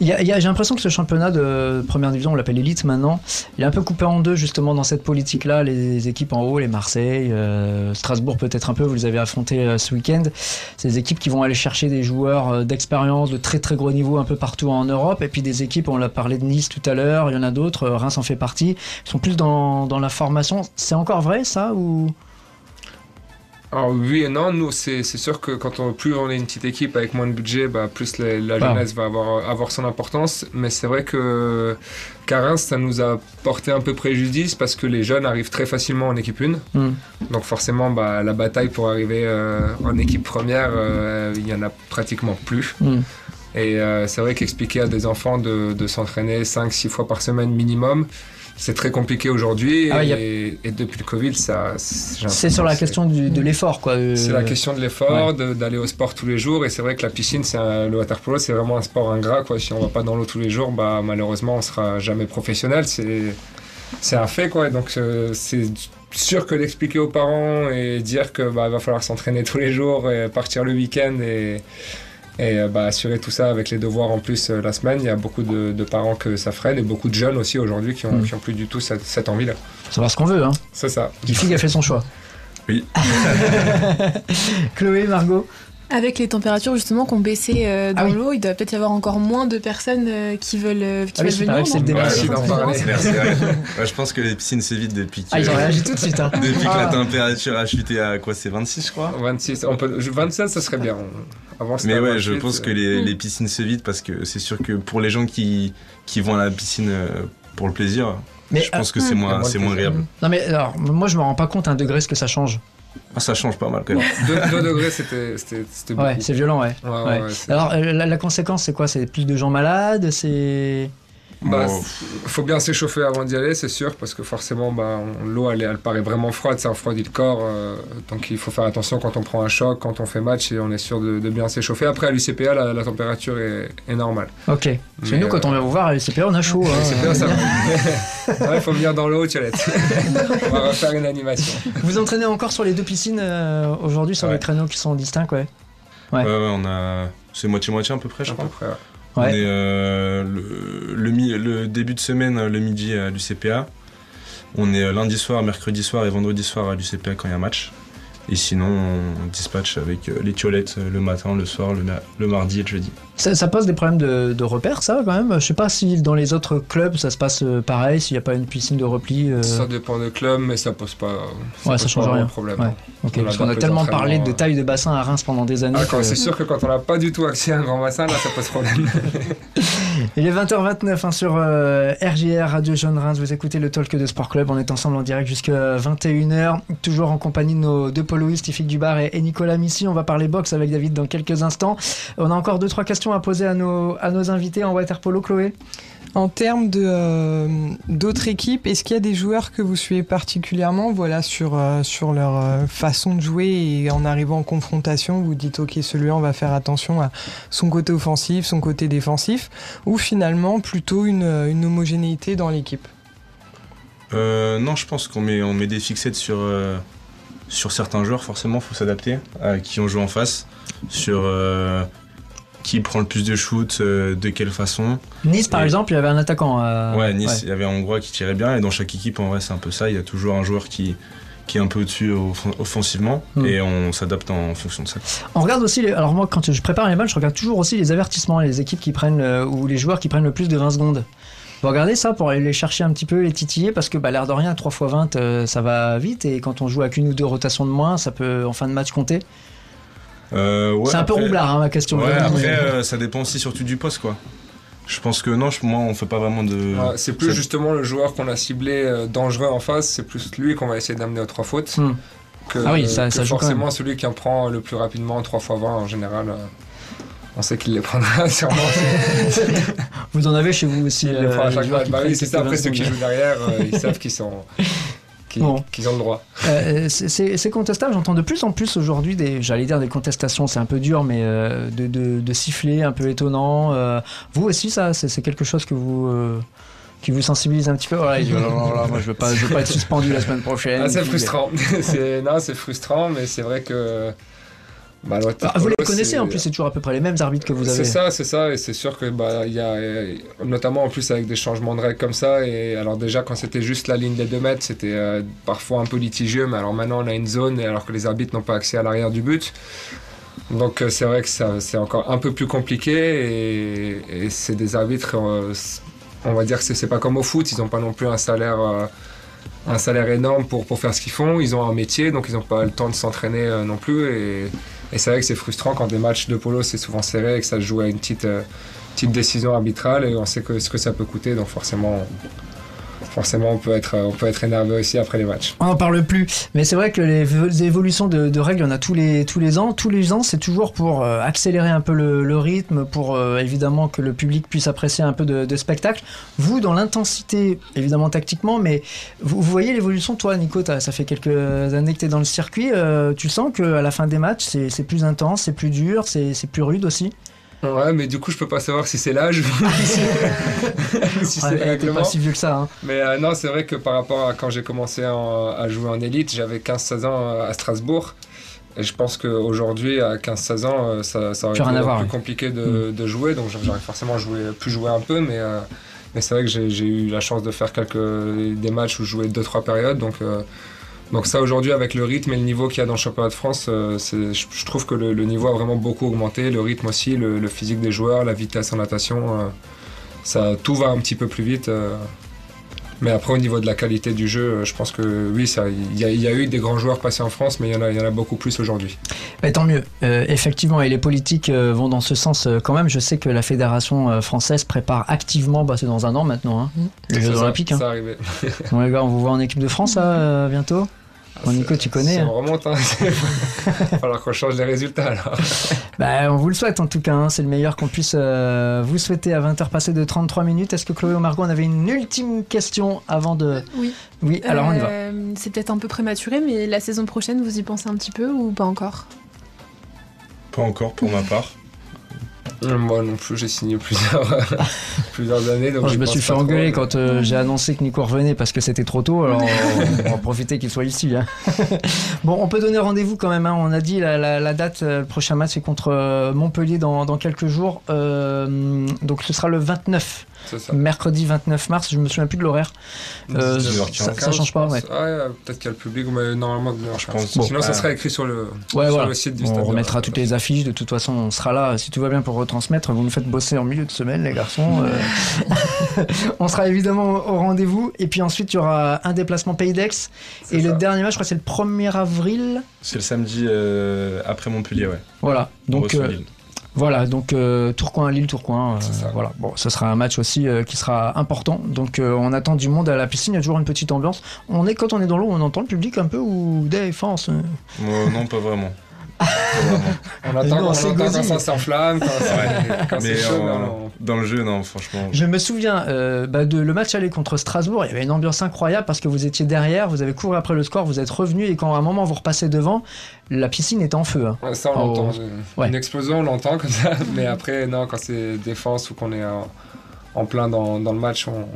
J'ai l'impression que ce championnat de première division, on l'appelle élite maintenant, il est un peu coupé en deux justement dans cette politique-là. Les équipes en haut, les Marseille, euh, Strasbourg peut-être un peu, vous les avez affrontés ce week-end. Des équipes qui vont aller chercher des joueurs d'expérience de très très gros niveau un peu partout en Europe. Et puis des équipes, on l'a parlé de Nice tout à l'heure, il y en a d'autres, Reims en fait partie, ils sont plus dans, dans la formation. C'est encore vrai ça ou? Alors oui et non, nous c'est sûr que quand on, plus on est une petite équipe avec moins de budget, bah, plus la, Ah. jeunesse va avoir, avoir son importance. Mais c'est vrai que Reims, ça nous a porté un peu préjudice parce que les jeunes arrivent très facilement en équipe 1. Hmm. Donc forcément, bah, la bataille pour arriver euh, en équipe première, euh, il y en a pratiquement plus. Hmm. Et euh, c'est vrai qu'expliquer à des enfants de, de s'entraîner 5-6 fois par semaine minimum, c'est très compliqué aujourd'hui. Ah ouais, et, y a- et depuis le Covid, ça... c'est sur la question du- de l'effort quoi. euh, c'est la question de l'effort, de- d'aller au sport tous les jours. Et c'est vrai que la piscine, c'est le waterpolo, c'est vraiment un sport ingrat. Quoi. Si on va pas dans l'eau tous les jours, bah, malheureusement, on sera jamais professionnel. C'est, c'est un fait. Quoi. Donc, euh, c'est sûr que d'expliquer aux parents et dire que bah, va falloir s'entraîner tous les jours, et partir le week-end et, et euh, bah, assurer tout ça avec les devoirs en plus euh, la semaine. Il y a beaucoup de, de parents que ça freine et beaucoup de jeunes aussi aujourd'hui qui ont, Mm. qui ont plus du tout cette, cette envie-là. savoir ce qu'on veut. Hein. C'est ça. Qui fille a fait son choix. Oui. Chloé, Margot. Avec les températures justement qui ont baissé euh, dans Ah oui. l'eau, il doit peut-être y avoir encore moins de personnes euh, qui veulent, euh, qui Ah veulent venir. que je pense que les piscines s'évitent depuis que, Ah, ils ont réagi tout de suite. Hein. depuis que Ah. la température a chuté à quoi C'est 26, je crois? 26, on peut, 27, ça serait bien. Avant, Mais ouais, je 28, pense que euh, les, Mm. les piscines se vident parce que c'est sûr que pour les gens qui, qui vont à la piscine pour le plaisir, Mais, je pense que c'est a moins, c'est moins agréable. Non mais alors, moi je me rends pas compte un degré ce que ça change. Ah, ça change pas mal quand même. 2 degrés, c'était c'était- c'était beaucoup. Ouais, c'est violent, ouais. Ouais, ouais, Ouais. ouais, c'est- Alors euh, la, la conséquence c'est quoi? C'est plus de gens malades C'est Bah, faut bien s'échauffer avant d'y aller, c'est sûr, parce que forcément, bah, l'eau, elle, paraît vraiment froide, ça refroidit le corps. euh, donc il faut faire attention quand on prend un choc, quand on fait match, et on est sûr de, de bien s'échauffer. Après, à l'UCPA, la, la température est, est normale. Ok. Parce que Mais, nous quand euh, on vient vous voir à l'UCPA on a chaud. hein. l'UCPA, ça va. Ouais, faut venir dans l'eau, Tiolette. on va refaire une animation. Vous entraînez encore sur les deux piscines euh, aujourd'hui sur Ouais. les créneaux qui sont distincts, ouais. Ouais. On a. C'est moitié-moitié à peu près, je À peu crois. près, ouais. On est euh, le, le début de semaine, euh, le midi à l'UCPA. On est euh, lundi soir, mercredi soir et vendredi soir à l'UCPA quand il y a un match. Et sinon, on dispatche avec euh, les tiolettes euh, le matin, le soir, le, ma- le mardi et le jeudi. Ça, ça pose des problèmes de, de repères, ça, quand même? Je sais pas si dans les autres clubs, ça se passe euh, pareil, s'il n'y a pas une piscine de repli. euh, Ça dépend des clubs, mais ça pose pas. Ouais, pose ça pas change vraiment rien. de problème. Ouais. Ok, On parce qu'on a tellement parlé de taille de bassin à Reims pendant des années. Ah, que- c'est sûr que quand on n'a pas du tout accès à un grand bassin, là, ça pose problème. Il est 20h29 hein, sur euh, RJR Radio Jeune Reims. Vous écoutez le Talk de Sport Club. On est ensemble en direct jusqu'à 21h. Toujours en compagnie de nos deux poloistes, Tifik Dubar et, et Nicolas Missy. On va parler boxe avec David dans quelques instants. On a encore deux trois questions à poser à nos, à nos invités en water polo, Chloé. En termes euh, d'autres équipes, est-ce qu'il y a des joueurs que vous suivez particulièrement voilà, sur, euh, sur leur euh, façon de jouer et en arrivant en confrontation, vous dites ok celui-là on va faire attention à son côté offensif, son côté défensif, ou finalement plutôt une, une homogénéité dans l'équipe? Non, je pense qu'on met, on met des fixettes sur, sur certains joueurs, forcément, faut s'adapter à qui on joue en face, sur qui prend le plus de shoot, euh, de quelle façon. Nice, par Et- exemple, il y avait un attaquant. euh, ouais, Nice, il y avait un Hongrois qui tirait bien, et dans chaque équipe, en vrai, c'est un peu ça. Il y a toujours un joueur qui, qui est un peu au-dessus off- offensivement, Mm. et on s'adapte en fonction de ça. On regarde aussi, les- alors moi quand je prépare les matchs, je regarde toujours aussi les avertissements, les équipes qui prennent, euh, ou les joueurs qui prennent le plus de 20 secondes. Vous regardez ça pour aller les chercher un petit peu, les titiller, parce que bah, l'air de rien, 3 x 20, euh, ça va vite, et quand on joue avec une ou deux rotations de moins, ça peut en fin de match compter. Euh, ouais, C'est un peu après- roublard hein, ma question. Ouais, après, euh, ça dépend aussi surtout du poste, quoi. Je pense que non, je- moi, on fait pas vraiment de. Ouais, c'est plus justement le joueur qu'on a ciblé euh, dangereux en face, c'est plus lui qu'on va essayer d'amener aux trois fautes. Hmm. Que, Ah oui, ça- que ça joue quand forcément celui qui en prend le plus rapidement, 3 x 20 en général. euh, on sait qu'il les prendra sûrement. Vous en avez chez vous aussi. Il les euh, prend à chaque joueurs match. Bah oui, c'est ça. Après, 20 ceux qui jouent derrière, euh, ils savent qu'ils sont. qu'ils Bon. ont le droit. Euh, c'est- contestable, j'entends de plus en plus aujourd'hui des, j'allais dire des contestations, c'est un peu dur, mais euh, de, de, de sifflets un peu étonnants. euh, vous aussi, ça, c'est quelque chose que vous, qui vous sensibilise un petit peu? Voilà, il dit, oh là là là, moi, je veux pas, je veux pas être suspendu la semaine prochaine. Ah, c'est frustrant. c'est non, c'est frustrant, mais c'est vrai que. Bah, ah, vous les connaissez en plus, c'est toujours à peu près les mêmes arbitres que vous avez. C'est ça, c'est ça, et c'est sûr que bah il y a notamment en plus avec des changements de règles comme ça, et alors déjà quand c'était juste la ligne des 2 mètres, c'était euh, parfois un peu litigieux, mais alors maintenant on a une zone, et alors que les arbitres n'ont pas accès à l'arrière du but. Donc euh, c'est vrai que c'est encore un peu plus compliqué, et, et c'est des arbitres, euh, on va dire que c'est pas comme au foot, ils n'ont pas non plus un salaire. euh, un salaire énorme pour, pour faire ce qu'ils font, ils ont un métier donc ils n'ont pas le temps de s'entraîner non plus et, et c'est vrai que c'est frustrant quand des matchs de polo c'est souvent serré et que ça se joue à une petite, euh, petite décision arbitrale et on sait que, ce que ça peut coûter donc forcément, forcément on, peut être, on peut être énervé aussi après les matchs. On n'en parle plus, mais c'est vrai que les, évolutions de, règles, il y en a tous les, tous les ans. Tous les ans, c'est toujours pour euh, accélérer un peu le, rythme, pour euh, évidemment que le public puisse apprécier un peu de, spectacle. Vous, dans l'intensité, évidemment tactiquement, mais vous, voyez l'évolution. Toi, Nico, ça fait quelques années que tu es dans le circuit. euh, tu sens qu'à la fin des matchs, c'est plus intense, c'est plus dur, c'est plus rude aussi? Ouais mais du coup je peux pas savoir si c'est l'âge ou si, si Ouais, c'est le pas si vieux que ça. hein. Mais euh, non, c'est vrai que par rapport à quand j'ai commencé en- à jouer en élite, j'avais 15-16 ans euh, à Strasbourg. Et je pense qu'aujourd'hui, à 15-16 ans, euh, ça, ça aurait Plus été rien à voir, plus ouais. compliqué de, de jouer. Donc j'aurais forcément joué, pu jouer un peu. Mais, euh, mais c'est vrai que j'ai j'ai eu la chance de faire quelques, des matchs où je jouais 2-3 périodes. Donc, euh, donc ça, aujourd'hui, avec le rythme et le niveau qu'il y a dans le championnat de France, euh, je, je trouve que le, le niveau a vraiment beaucoup augmenté. Le rythme aussi, le, le physique des joueurs, la vitesse en natation. euh, ça, tout va un petit peu plus vite. euh, mais après, au niveau de la qualité du jeu, je pense que oui, il y, a- il y a eu des grands joueurs passés en France, mais il y en a, il y en a beaucoup plus aujourd'hui. Tant mieux. Euh, effectivement, et les politiques euh, vont dans ce sens euh, quand même. Je sais que la fédération euh, française prépare activement, bah, c'est dans un an maintenant, hein, les C'est Jeux ça, Olympiques. Hein. Ça arrivé. Bon, les gars, on vous voit en équipe de France là, euh, bientôt? Bon, Nico, tu connais, Si hein. on remonte, hein. il va falloir qu'on change les résultats alors. bah, On vous le souhaite en tout cas. hein. C'est le meilleur qu'on puisse euh, vous souhaiter à 20h passées de 33 minutes. Est-ce que Chloé ou Margot, on avait une ultime question avant de. Oui. Oui, alors on y va. Euh, C'est peut-être un peu prématuré, mais la saison prochaine, vous y pensez un petit peu ou pas encore? Pas encore pour ma part. Euh, Moi non plus, j'ai signé plusieurs, plusieurs années. Donc je me suis fait trop, engueuler quand euh, j'ai annoncé que Nico revenait parce que c'était trop tôt. Alors on, on va profiter qu'il soit ici. hein. bon, on peut donner rendez-vous quand même. hein. On a dit la, la- la date, euh, le prochain match c'est contre Montpellier dans, dans quelques jours. Euh, donc ce sera le 29, C'est ça. Mercredi 29 mars. Je me souviens plus de l'horaire. Euh, 19h15, ça, ça change pas, ouais. Ouais, peut-être qu'il y a le public, mais normalement, je pense. Sinon, ça sera écrit sur le, Ouais, sur voilà. le site du On stade. remettra toutes les affiches. De toute façon, on sera là. Si tout va bien pour retransmettre, vous nous faites bosser en milieu de semaine, les garçons. Euh, on sera évidemment au rendez-vous. Et puis ensuite, il y aura un déplacement Pays d'Aix. Et ça. le dernier match, je crois que c'est le 1er avril. C'est le samedi euh, après Montpellier, ouais. Voilà. On Donc, euh. Voilà. Donc, euh, Tourcoing, Lille, Tourcoing. euh, ça. voilà. Bon, ce sera un match aussi euh, qui sera important. Donc, euh, on attend du monde à la piscine. Il y a toujours une petite ambiance. On est, quand on est dans l'eau, on entend le public un peu ou défense. non, pas vraiment. On attend, Non, on quand ça s'enflamme, quand Mais chaud, on- dans le jeu, non, franchement. Je me souviens euh, bah, de le match aller contre Strasbourg. Il y avait une ambiance incroyable parce que vous étiez derrière, vous avez couru après le score, vous êtes revenu et quand à un moment vous repassez devant, la piscine est en feu. hein. Ouais, ça, on Oh. l'entend. Ouais. Une explosion, on l'entend comme ça. Mais après, non, quand c'est défense ou qu'on est en, en plein dans, dans le match, on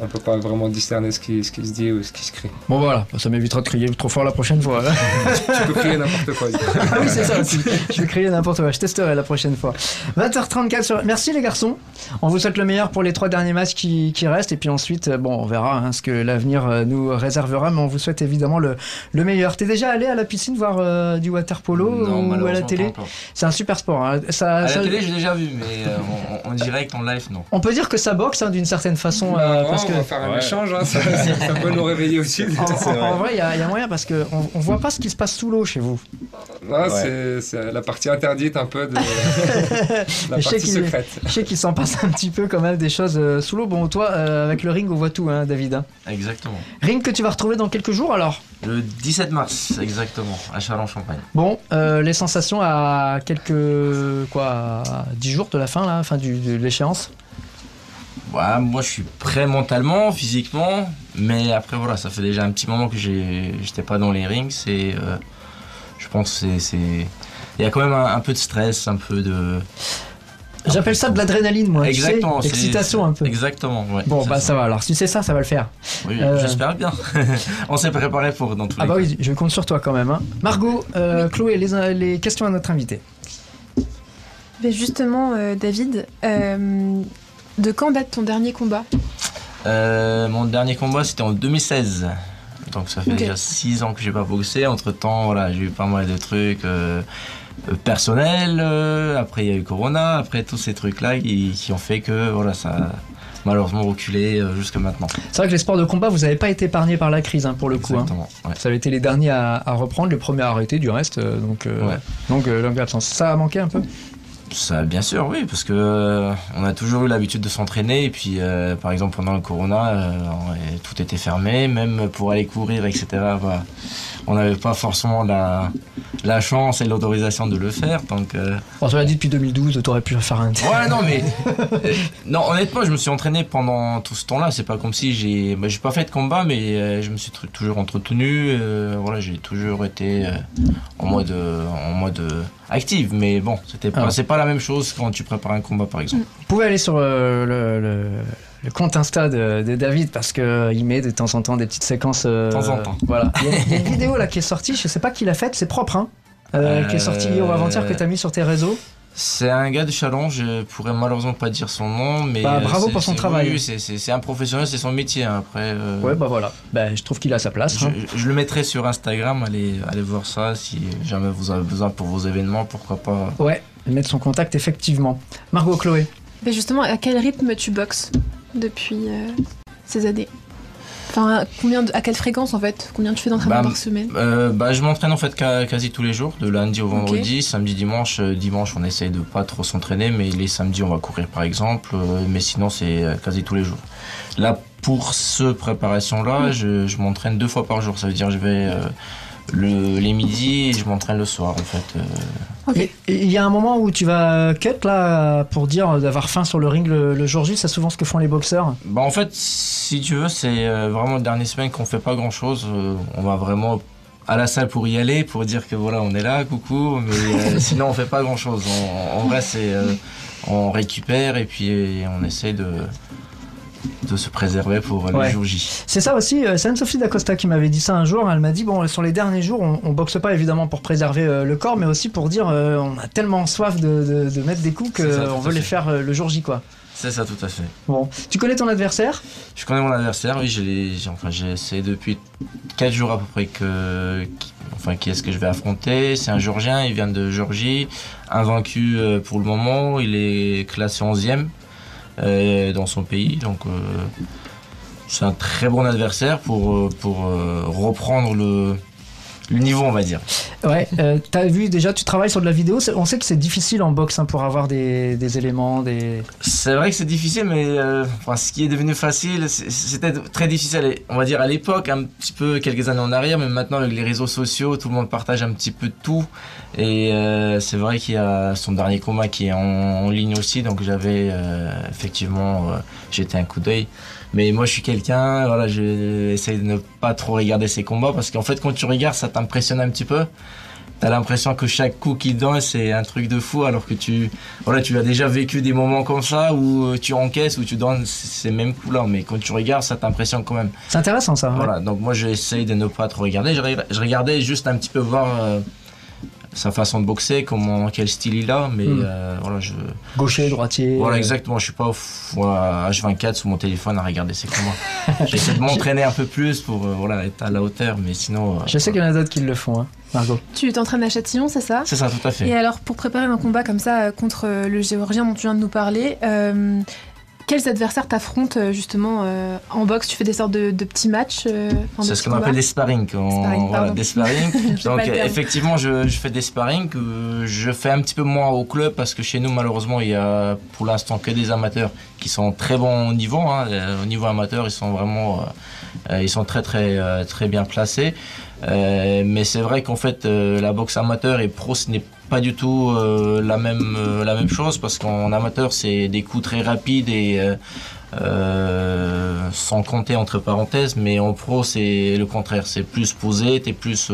on peut pas vraiment discerner ce qui, ce qui se dit ou ce qui se crie. Bon voilà, ça m'évitera de crier trop fort la prochaine fois. tu peux crier n'importe quoi. Ah oui, c'est ça aussi. Je vais crier n'importe quoi. Je testerai la prochaine fois. 20h34 sur... Merci les garçons. On vous souhaite le meilleur pour les trois derniers matchs qui, qui restent. Et puis ensuite, euh, bon, on verra hein, ce que l'avenir euh, nous réservera. Mais on vous souhaite évidemment le, le meilleur. T'es déjà allé à la piscine voir euh, du water polo Non, ou à la télé. C'est un super sport. hein. Ça, À ça- la télé, j'ai déjà vu, mais euh, en, direct, en live, non. On peut dire que ça boxe hein, d'une certaine façon. euh, on que... va faire un Ouais. échange, hein, ça, ça- ça peut nous réveiller aussi. En, en- vrai. en vrai, il y, a- il y a moyen parce qu'on on voit pas ce qui se passe sous l'eau chez vous. Non, c'est- la partie interdite un peu de la Mais je sais partie qu'il- secrète. Je sais qu'il s'en passe un petit peu quand même des choses euh, sous l'eau. Bon, toi, euh, avec le ring, on voit tout, hein, David. hein. Exactement. Ring que tu vas retrouver dans quelques jours alors? Le 17 mars, exactement, à Châlons-Champagne. Bon, euh, les sensations à quelques. quoi, à 10 jours de la fin, là, fin du, de l'échéance? Moi, je suis prêt mentalement, physiquement, mais après, voilà, ça fait déjà un petit moment que j'étais pas dans les rings. C'est, euh, je pense, que c'est, c'est- il y a quand même un, un peu de stress, un peu de. J'appelle ça de l'adrénaline, moi. tu sais, Exactement. L'excitation c'est- un peu. Exactement, ouais. Bon, bah ça va alors. Si c'est ça, ça va le faire. Oui, Euh, j'espère bien. On s'est préparé pour dans tous Ah les bah cas. oui, je compte sur toi quand même. hein. Margot, euh, Chloé, les, les questions à notre invité. Mais justement, euh, David, euh, de quand date ton dernier combat Euh, mon dernier combat, c'était en 2016. Donc ça fait déjà 6 ans que j'ai pas boxé. Entre temps, voilà, j'ai eu pas mal de trucs euh, euh, personnels. euh, après, il y a eu Corona. Après, tous ces trucs-là qui, qui ont fait que voilà, ça a malheureusement reculé euh, jusque maintenant. C'est vrai que les sports de combat, vous n'avez pas été épargné par la crise hein, pour le coup. hein. Exactement. ouais. Ça avait été les derniers à, à reprendre, les premiers à arrêter du reste. euh, donc, euh, Ouais. donc euh, longue absence. Ça a manqué un peu? Ça, bien sûr, oui, parce que euh, on a toujours eu l'habitude de s'entraîner. Et puis, euh, par exemple, pendant le Corona, euh, tout était fermé, même pour aller courir, etc. bah, on n'avait pas forcément la, la chance et l'autorisation de le faire. Donc, On te l'a dit depuis 2012, t'aurais pu faire un. ouais, non, mais non, honnêtement, je me suis entraîné pendant tout ce temps-là. C'est pas comme si j'ai, bah, j'ai pas fait de combat, mais je me suis toujours entretenu. voilà, j'ai toujours été en mode, en mode active. Mais bon, c'était pas, Ah. c'est pas la même chose quand tu prépares un combat, par exemple. Vous pouvez aller sur euh, le, le- le compte Insta de, de David parce qu'il met de temps en temps des petites séquences. euh, De temps en temps. Voilà. Il y, a, une vidéo là qui est sortie, je sais pas qui l'a faite, c'est propre, hein euh, Qui est sortie hier ou avant-hier que t'as mis sur tes réseaux. C'est un gars de Chalon, je pourrais malheureusement pas dire son nom, mais Bah, euh, bravo pour son travail. oui, c'est- un professionnel, c'est son métier. hein. Après, euh, Ouais, bah voilà. Bah, je trouve qu'il a sa place. je, hein. je- je le mettrai sur Instagram. Allez, allez voir ça si jamais vous avez besoin pour vos événements, pourquoi pas. Ouais, mettre son contact effectivement. Margot Chloé. Mais justement, à quel rythme tu boxes depuis euh, ces années? Enfin, combien de- à quelle fréquence en fait? Combien tu fais d'entraînement Bah, par semaine? Euh, bah, je m'entraîne en fait quasi tous les jours, de lundi au vendredi, samedi, dimanche. Euh, dimanche, on essaye de pas trop s'entraîner, mais les samedis, on va courir par exemple. Euh, mais sinon, c'est quasi tous les jours. Là, pour ce préparation-là, je, je m'entraîne deux fois par jour. Ça veut dire, je vais euh, le, les midis et je m'entraîne le soir en fait. Euh, Il y a un moment où tu vas cut là pour dire d'avoir faim sur le ring le, le jour J, c'est souvent ce que font les boxeurs? Bah en fait, si tu veux, c'est euh, vraiment la dernière semaine qu'on fait pas grand chose. on va vraiment à la salle pour y aller, pour dire que voilà, on est là, coucou, mais euh, sinon on fait pas grand chose. En, en vrai, c'est euh, on récupère et puis on essaie de de se préserver pour Ouais. le jour J. C'est ça aussi, euh, c'est Anne-Sophie D'Acosta qui m'avait dit ça un jour. Elle m'a dit bon, sur les derniers jours, on, on boxe pas évidemment pour préserver euh, le corps, mais aussi pour dire euh, on a tellement soif de, de- de mettre des coups qu'on veut les fait. faire le jour J, quoi. C'est ça, tout à fait. Bon, tu connais ton adversaire? Je connais mon adversaire, oui, j'ai enfin, essayé depuis 4 jours à peu près que, qui, enfin, qui est-ce que je vais affronter. C'est un Georgien, il vient de Géorgie, invaincu pour le moment, il est classé 11e euh, dans son pays, donc euh, c'est un très bon adversaire pour, euh, pour euh, reprendre le, le niveau, on va dire. Ouais, euh, t'as vu déjà, tu travailles sur de la vidéo. On sait que c'est difficile en boxe hein, pour avoir des, des éléments, des. C'est vrai que c'est difficile, mais euh, enfin, ce qui est devenu facile, c'était très difficile, on va dire, à l'époque, un petit peu quelques années en arrière, mais maintenant avec les réseaux sociaux, tout le monde partage un petit peu de tout. Et euh, c'est vrai qu'il y a son dernier combat qui est en, en ligne aussi, donc j'avais effectivement jeté un coup d'œil. Mais moi, je suis quelqu'un, voilà, j'essaie de ne pas trop regarder ses combats parce qu'en fait, quand tu regardes, ça t'impressionne un petit peu. T'as l'impression que chaque coup qu'il donne, c'est un truc de fou, alors que tu, voilà, tu as déjà vécu des moments comme ça où euh, tu encaisses, où tu donnes ces mêmes coups-là. Mais quand tu regardes, ça t'impressionne quand même. C'est intéressant ça. ouais. Voilà, donc moi, j'essaye de ne pas trop regarder. Je, reg- je regardais juste un petit peu voir euh, sa façon de boxer, comment, quel style il a, mais Hmm. euh, voilà, je, Gaucher, droitier. voilà, euh, exactement. Je suis pas voilà, H24 sur mon téléphone à regarder ces combats. J'essaie de m'entraîner un peu plus pour euh, voilà, être à la hauteur, mais sinon. euh, Je sais qu'il y en a d'autres qui le font, hein. Margot. Tu t'entraînes à Châtillon, c'est ça? C'est ça, tout à fait. Et alors, pour préparer un combat comme ça contre le Géorgien dont tu viens de nous parler, euh, quels adversaires t'affrontent euh, justement euh, en boxe? Tu fais des sortes de, de petits matchs euh, C'est ce qu'on appelle des sparring. voilà, des sparring. Donc effectivement, je, je fais des sparring. je fais un petit peu moins au club parce que chez nous, malheureusement, il y a pour l'instant que des amateurs qui sont très bons au niveau. hein. Au niveau amateur, ils sont vraiment, euh, ils sont très très très bien placés. Mais c'est vrai qu'en fait, la boxe amateur et pro, ce n'est pas du tout euh, la même euh, la même chose parce qu'en amateur, c'est des coups très rapides et euh, sans compter entre parenthèses, mais en pro c'est le contraire, c'est plus posé, t'es plus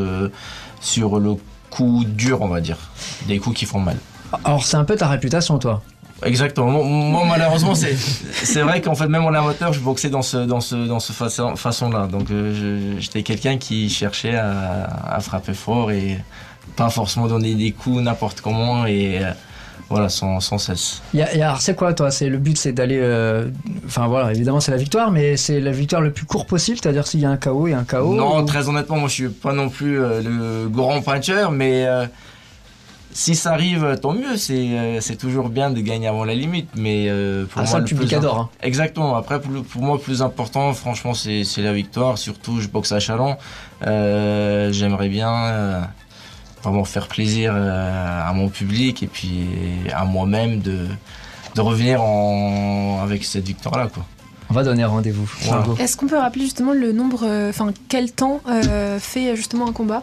sur le coup dur on va dire, des coups qui font mal. Alors c'est un peu ta réputation, toi. Exactement. Moi, malheureusement c'est c'est vrai qu'en fait même en amateur je boxais dans ce dans ce dans ce façon façon là, donc j'étais quelqu'un qui cherchait à, à frapper fort et pas forcément donner des coups n'importe comment et euh, voilà sans, sans cesse. Y a- y a- alors c'est quoi, toi? C'est le but, c'est d'aller. euh, Enfin voilà, évidemment c'est la victoire, mais c'est la victoire le plus court possible, c'est-à-dire s'il y a un KO, il y a un KO. Non, ou- très honnêtement, moi je suis pas non plus euh, le grand puncher, mais euh, si ça arrive, tant mieux. C'est c'est toujours bien de gagner avant la limite, mais pour Ah, moi ça, le public plus adore, hein. Exactement. Après, pour, pour moi, le plus important, franchement, c'est c'est la victoire. Surtout, je boxe à Chalon. J'aimerais bien vraiment faire plaisir euh, à mon public et puis à moi-même de de revenir en, avec cette victoire-là, quoi. On va donner rendez-vous. Est-ce qu'on peut rappeler justement le nombre, euh, enfin quel temps euh, fait justement un combat?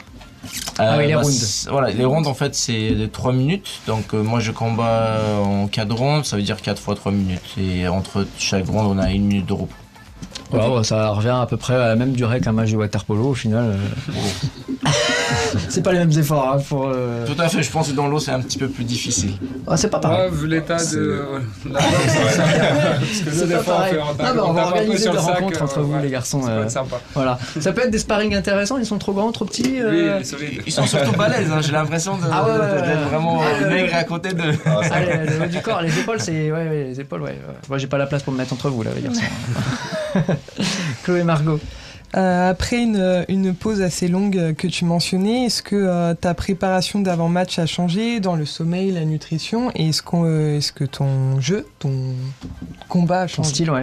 Ah oui, les bah, rounds. Voilà, les rounds en fait c'est de 3 minutes. Donc euh, moi je combats en 4 rounds, ça veut dire 4 fois 3 minutes. Et entre chaque round on a une minute de repos. Ouais, ça revient à peu près à la même durée qu'un match de waterpolo au final. euh. c'est pas les mêmes efforts hein, pour. euh, Tout à fait, je pense que dans l'eau c'est un petit peu plus difficile. Ah, c'est pas pareil. Vu l'état de la C'est des pas on pareil. fait on Non, mais on on va organiser sur des rencontres euh, entre vous, ouais, les garçons, Ça peut euh. être sympa. Voilà. Ça peut être des sparring intéressants, ils sont trop grands, trop petits. Oui, euh. Ils sont surtout balèzes, hein, j'ai l'impression de- Ah ouais, d'être vraiment Ah, maigre à côté de. Allez, le haut du corps, les épaules, c'est. Ouais, les épaules, ouais. Moi, j'ai pas la place pour me mettre entre vous, là, les garçons. Chloé Margot. Euh, après une, une pause assez longue que tu mentionnais, est-ce que euh, ta préparation d'avant-match a changé dans le sommeil, la nutrition Et est-ce, qu'on, euh, est-ce que ton jeu, ton combat a Ton changé? style, ouais.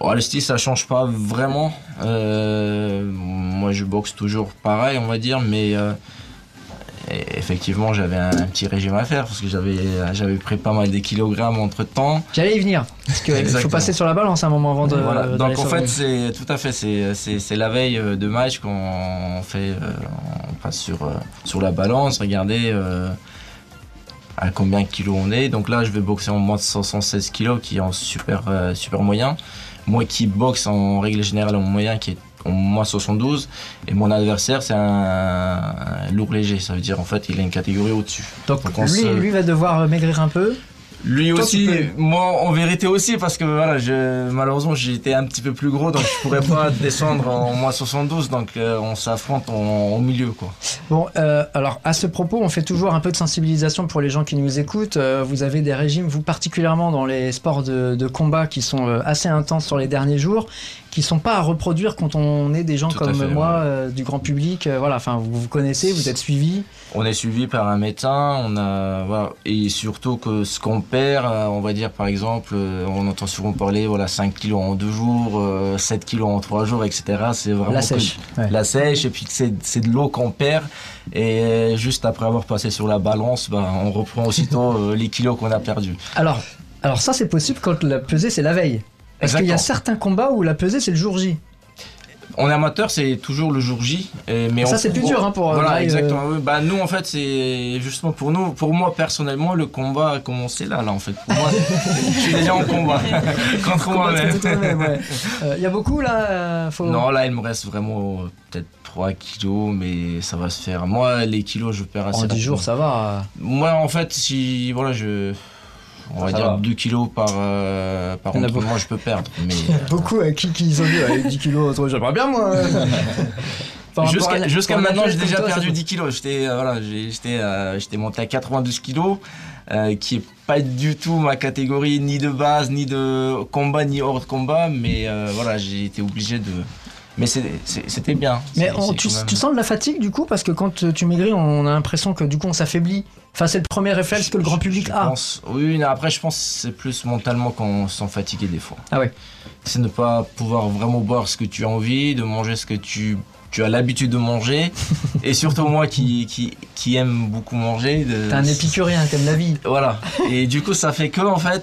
Ouais, le style ça change pas vraiment. Euh, moi je boxe toujours pareil on va dire, mais euh, et effectivement j'avais un, un petit régime à faire parce que j'avais j'avais pris pas mal de kilogrammes entre temps. J'allais y venir. Parce qu'il faut passer sur la balance un moment avant de. Voilà. Donc en fait c'est tout à fait c'est c'est c'est la veille euh, de match qu'on fait euh, on passe sur euh, sur la balance regarder euh, à combien de kilos on est. Donc là je vais boxer en moins de 116 kilos qui est en super super moyen. Moi qui boxe en règle générale en moyen qui est en moins 72 et mon adversaire c'est un, un lourd léger, ça veut dire en fait il a une catégorie au-dessus. Donc, Donc, on lui, se- lui va devoir maigrir un peu. Lui Toi, aussi, moi en vérité aussi parce que voilà, je, malheureusement j'étais un petit peu plus gros donc je pourrais pas descendre en moins 72 donc euh, on s'affronte au milieu quoi. Bon, euh, alors à ce propos, on fait toujours un peu de sensibilisation pour les gens qui nous écoutent. Euh, vous avez des régimes, vous particulièrement dans les sports de, de combat, qui sont euh, assez intenses sur les derniers jours, qui sont pas à reproduire quand on est des gens Tout comme fait, moi, ouais. euh, du grand public. Euh, voilà, enfin, vous vous connaissez, vous êtes suivi. On est suivi par un médecin, on a voilà, et surtout que ce qu'on perd, euh, on va dire par exemple, on entend souvent parler voilà 5 kilos en deux jours, euh, 7 kilos en trois jours, etc. C'est vraiment La que- sèche. ouais. la sèche et puis c'est c'est de l'eau qu'on perd et juste après avoir passé sur la balance, ben, on reprend aussitôt les kilos qu'on a perdus. Alors, alors ça, c'est possible quand la pesée c'est la veille. Parce qu'il y a certains combats où la pesée c'est le jour J. En amateur, c'est toujours le jour J. mais Ça, c'est plus dur, hein, pour, euh, Voilà, Grail, exactement. Bah, nous, en fait, c'est justement pour nous, pour moi personnellement, le combat a commencé là, là, en fait. Pour moi, je suis déjà en combat contre moi-même. Ouais. Euh, Il y a beaucoup là. euh, faut- Non, là, il me reste vraiment euh, peut-être 3 kilos, mais ça va se faire. Moi, les kilos, je perds assez En 10 jours, ça va. Moi, en fait, si, voilà, je. On va Ça dire va. 2 kilos par, euh, par Il y en a entraînement, je peux perdre. Mais Beaucoup euh, qui, qui ont dit avec 10 kilos, j'aimerais bien moi. À Jusqu'à maintenant, j'ai déjà toi, perdu ça- 10 kilos. J'étais euh, voilà, j'étais euh, j'étais monté à 92 kilos, euh, qui est pas du tout ma catégorie ni de base, ni de combat, ni hors de combat. Mais euh, voilà, j'ai été obligé de. Mais c'était bien. Mais on- tu, quand même- tu sens de la fatigue du coup parce que quand euh, tu maigris, on a l'impression que du coup on s'affaiblit. Enfin, c'est le premier réflexe que le grand public je a. pense- oui, mais après, je pense que c'est plus mentalement qu'on se sent fatigué des fois. Ah ouais. C'est ne pas pouvoir vraiment boire ce que tu as envie, de manger ce que tu, tu as l'habitude de manger. et surtout moi qui, qui, qui aime beaucoup manger. de- T'es un épicurien, t'aimes la vie. Voilà. Et du coup, ça fait que, en fait,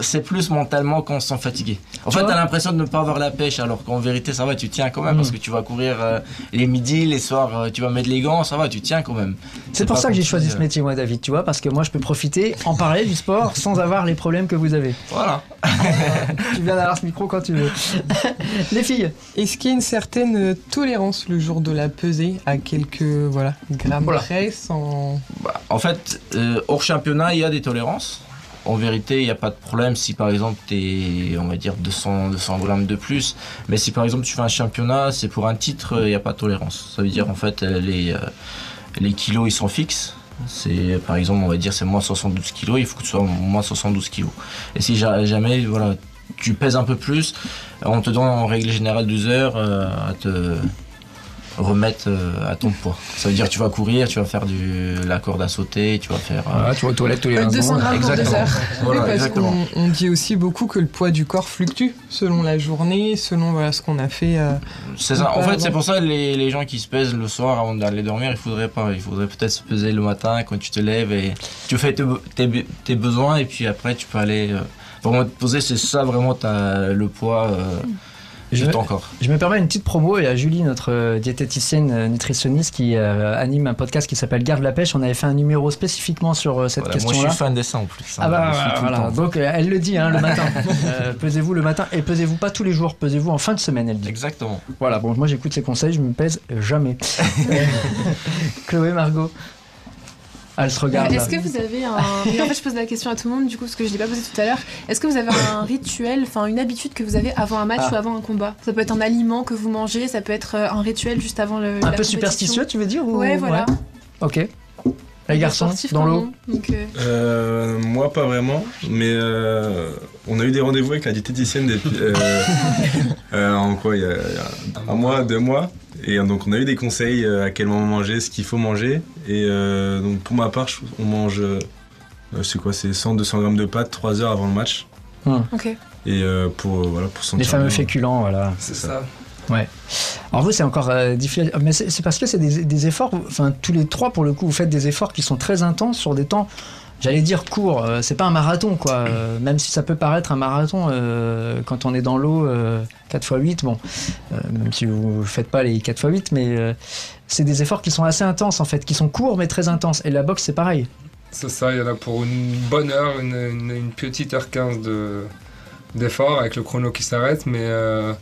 c'est plus mentalement qu'on se sent fatigué. En Tu fait, t'as l'impression de ne pas avoir la pêche, alors qu'en vérité, ça va, tu tiens quand même, Mm. parce que tu vas courir euh, les midis, les soirs, euh, tu vas mettre les gants, ça va, tu tiens quand même. C'est pour ça que j'ai choisi si, ce euh, métier, moi, David, tu vois, parce que moi je peux profiter, en parler du sport sans avoir les problèmes que vous avez. Voilà. tu viens d'avoir ce micro quand tu veux. les filles, Est-ce qu'il y a une certaine tolérance le jour de la pesée à quelques voilà, grammes Voilà. près sans... Bah, en fait, euh, hors championnat, il y a des tolérances. En vérité, il n'y a pas de problème si par exemple tu es, on va dire, 200, 200 grammes de plus. Mais si par exemple tu fais un championnat, c'est pour un titre, il n'y a pas de tolérance. Ça veut dire en fait, euh, les, les kilos ils sont fixes. C'est par exemple, on va dire, c'est moins 72 kilos, il faut que tu sois moins 72 kilos. Et si ja- jamais, voilà, tu pèses un peu plus, on te donne en règle générale 12 heures euh, à te remettre euh, à ton poids. Ça veut dire que tu vas courir, tu vas faire du, la corde à sauter, tu vas faire... euh, tu vas aux toilettes tous les Euh, 200 grammes pour deux Exactement. heures. Voilà, oui, parce exactement. qu'on on dit aussi beaucoup que le poids du corps fluctue selon la journée, selon voilà, ce qu'on a fait. euh, C'est ça. En fait, c'est pour ça les, les gens qui se pèsent le soir avant d'aller dormir, il faudrait pas. Il faudrait peut-être se peser le matin quand tu te lèves et tu fais tes, tes, tes besoins et puis après tu peux aller euh, vraiment te poser. C'est ça vraiment t'as le poids euh, Je me- ton corps. Je me permets une petite promo et à Julie, notre euh, diététicienne euh, nutritionniste qui euh, anime un podcast qui s'appelle Garde la pêche. On avait fait un numéro spécifiquement sur euh, cette Voilà, moi je question-là. suis fan de ça en plus. hein. Ah bah voilà, donc euh, elle le dit hein, le matin. Pesez-vous le matin et pesez-vous pas tous les jours, pesez-vous en fin de semaine, elle dit. Exactement. Voilà, bon, moi j'écoute ses conseils, je me pèse jamais. Chloé, Margot. Elle se regarde. Est-ce que vous avez un. En fait, je pose la question à tout le monde, du coup, parce que je ne l'ai pas posé tout à l'heure. Est-ce que vous avez un rituel, enfin une habitude que vous avez avant un match Ah. ou avant un combat? Ça peut être un aliment que vous mangez, ça peut être euh, un rituel juste avant le. Un peu superstitieux, tu veux dire ou- Ouais, voilà. Ok. Les garçons, dans l'eau. euh, Euh, moi, pas vraiment, mais euh, on a eu des rendez-vous avec la diététicienne depuis. euh, euh, en quoi Il y, a, il y a un mois, deux mois. Et donc, on a eu des conseils à quel moment manger, ce qu'il faut manger. Et euh, donc, pour ma part, on mange. c'est quoi C'est 100-200 grammes de pâtes 3 heures avant le match. Ok. Et euh, pour, voilà, pour Les sentir fameux bien. féculents, voilà. C'est ça. Alors vous, c'est encore euh, difficile, mais c'est parce que c'est des, des efforts, enfin tous les trois pour le coup, vous faites des efforts qui sont très intenses sur des temps, j'allais dire courts, euh, c'est pas un marathon quoi, euh, même si ça peut paraître un marathon euh, quand on est dans l'eau euh, 4 x 8, bon, même si vous faites pas les 4 x 8, mais c'est des efforts qui sont assez intenses en fait, qui sont courts mais très intenses, et la boxe c'est pareil. C'est ça, il y en a pour une bonne heure, une, une- une petite heure 15 de, d'effort avec le chrono qui s'arrête, mais euh,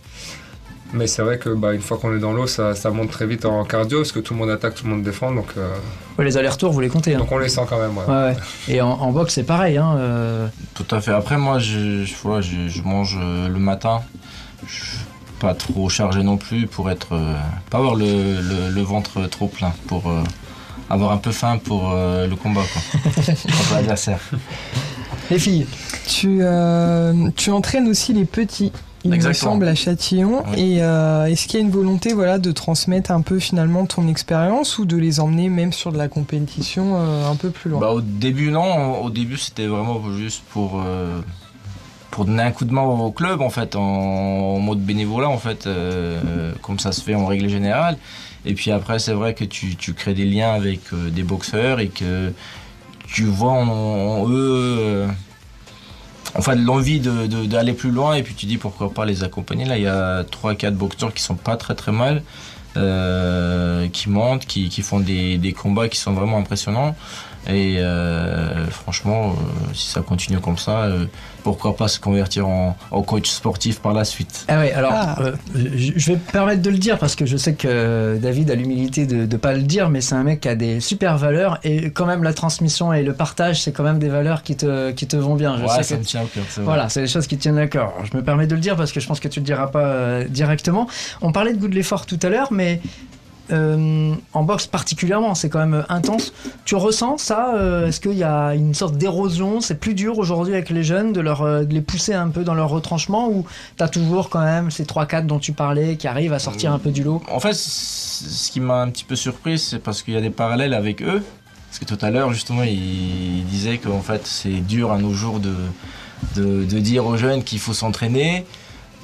Mais c'est vrai que bah, une fois qu'on est dans l'eau, ça, ça monte très vite en cardio parce que tout le monde attaque, tout le monde défend. Donc, euh, Ouais, les allers-retours, vous les comptez. hein. donc on les sent quand même. ouais. Ouais, ouais. Et en, en boxe, c'est pareil. Hein, euh, Tout à fait. Après, moi, je, je, voilà, je, je mange euh, le matin. Je suis pas trop chargé non plus pour être. euh, pas avoir le, le- le ventre trop plein. Pour euh, avoir un peu faim pour euh, le combat, quoi. contre l'adversaire. Les filles, Tu, euh, tu entraînes aussi les petits. Il me Exactement. semble à Châtillon. Oui. Et euh, est-ce qu'il y a une volonté voilà, de transmettre un peu finalement ton expérience ou de les emmener même sur de la compétition euh, un peu plus loin? Bah, au début, non. Au début, c'était vraiment juste pour, euh, pour donner un coup de main au club, en fait, en, en mode bénévolat, en fait, comme ça se fait en règle générale. Et puis après, c'est vrai que tu, tu crées des liens avec des boxeurs et que tu vois en, en eux. Enfin, de l'envie d'aller plus loin et puis tu dis pourquoi pas les accompagner. Là, il y a 3-4 boxeurs qui sont pas très très mal, euh, qui montent, qui, qui font des, des combats qui sont vraiment impressionnants. Et euh, franchement, euh, si ça continue comme ça, euh, pourquoi pas se convertir en, en coach sportif par la suite Ah ouais, alors Ah. euh, je vais me permettre de le dire parce que je sais que David a l'humilité de ne pas le dire, mais c'est un mec qui a des super valeurs et quand même la transmission et le partage, c'est quand même des valeurs qui te, qui te vont bien. Je Ouais, sais ça que me tient au cœur. c'est vrai. Voilà, c'est des choses qui tiennent à cœur. Je me permets de le dire parce que je pense que tu le diras pas euh, directement. On parlait de goût de l'effort tout à l'heure, mais euh, en boxe particulièrement, c'est quand même euh, intense. Tu ressens ça euh, Est-ce qu'il y a une sorte d'érosion? C'est plus dur aujourd'hui avec les jeunes de, leur, de les pousser un peu dans leur retranchement ou tu as toujours quand même ces 3-4 dont tu parlais qui arrivent à sortir un peu du lot? En fait, ce qui m'a un petit peu surpris, c'est parce qu'il y a des parallèles avec eux. Parce que tout à l'heure, justement, il, disait qu'en fait, c'est dur à nos jours de dire aux jeunes qu'il faut s'entraîner,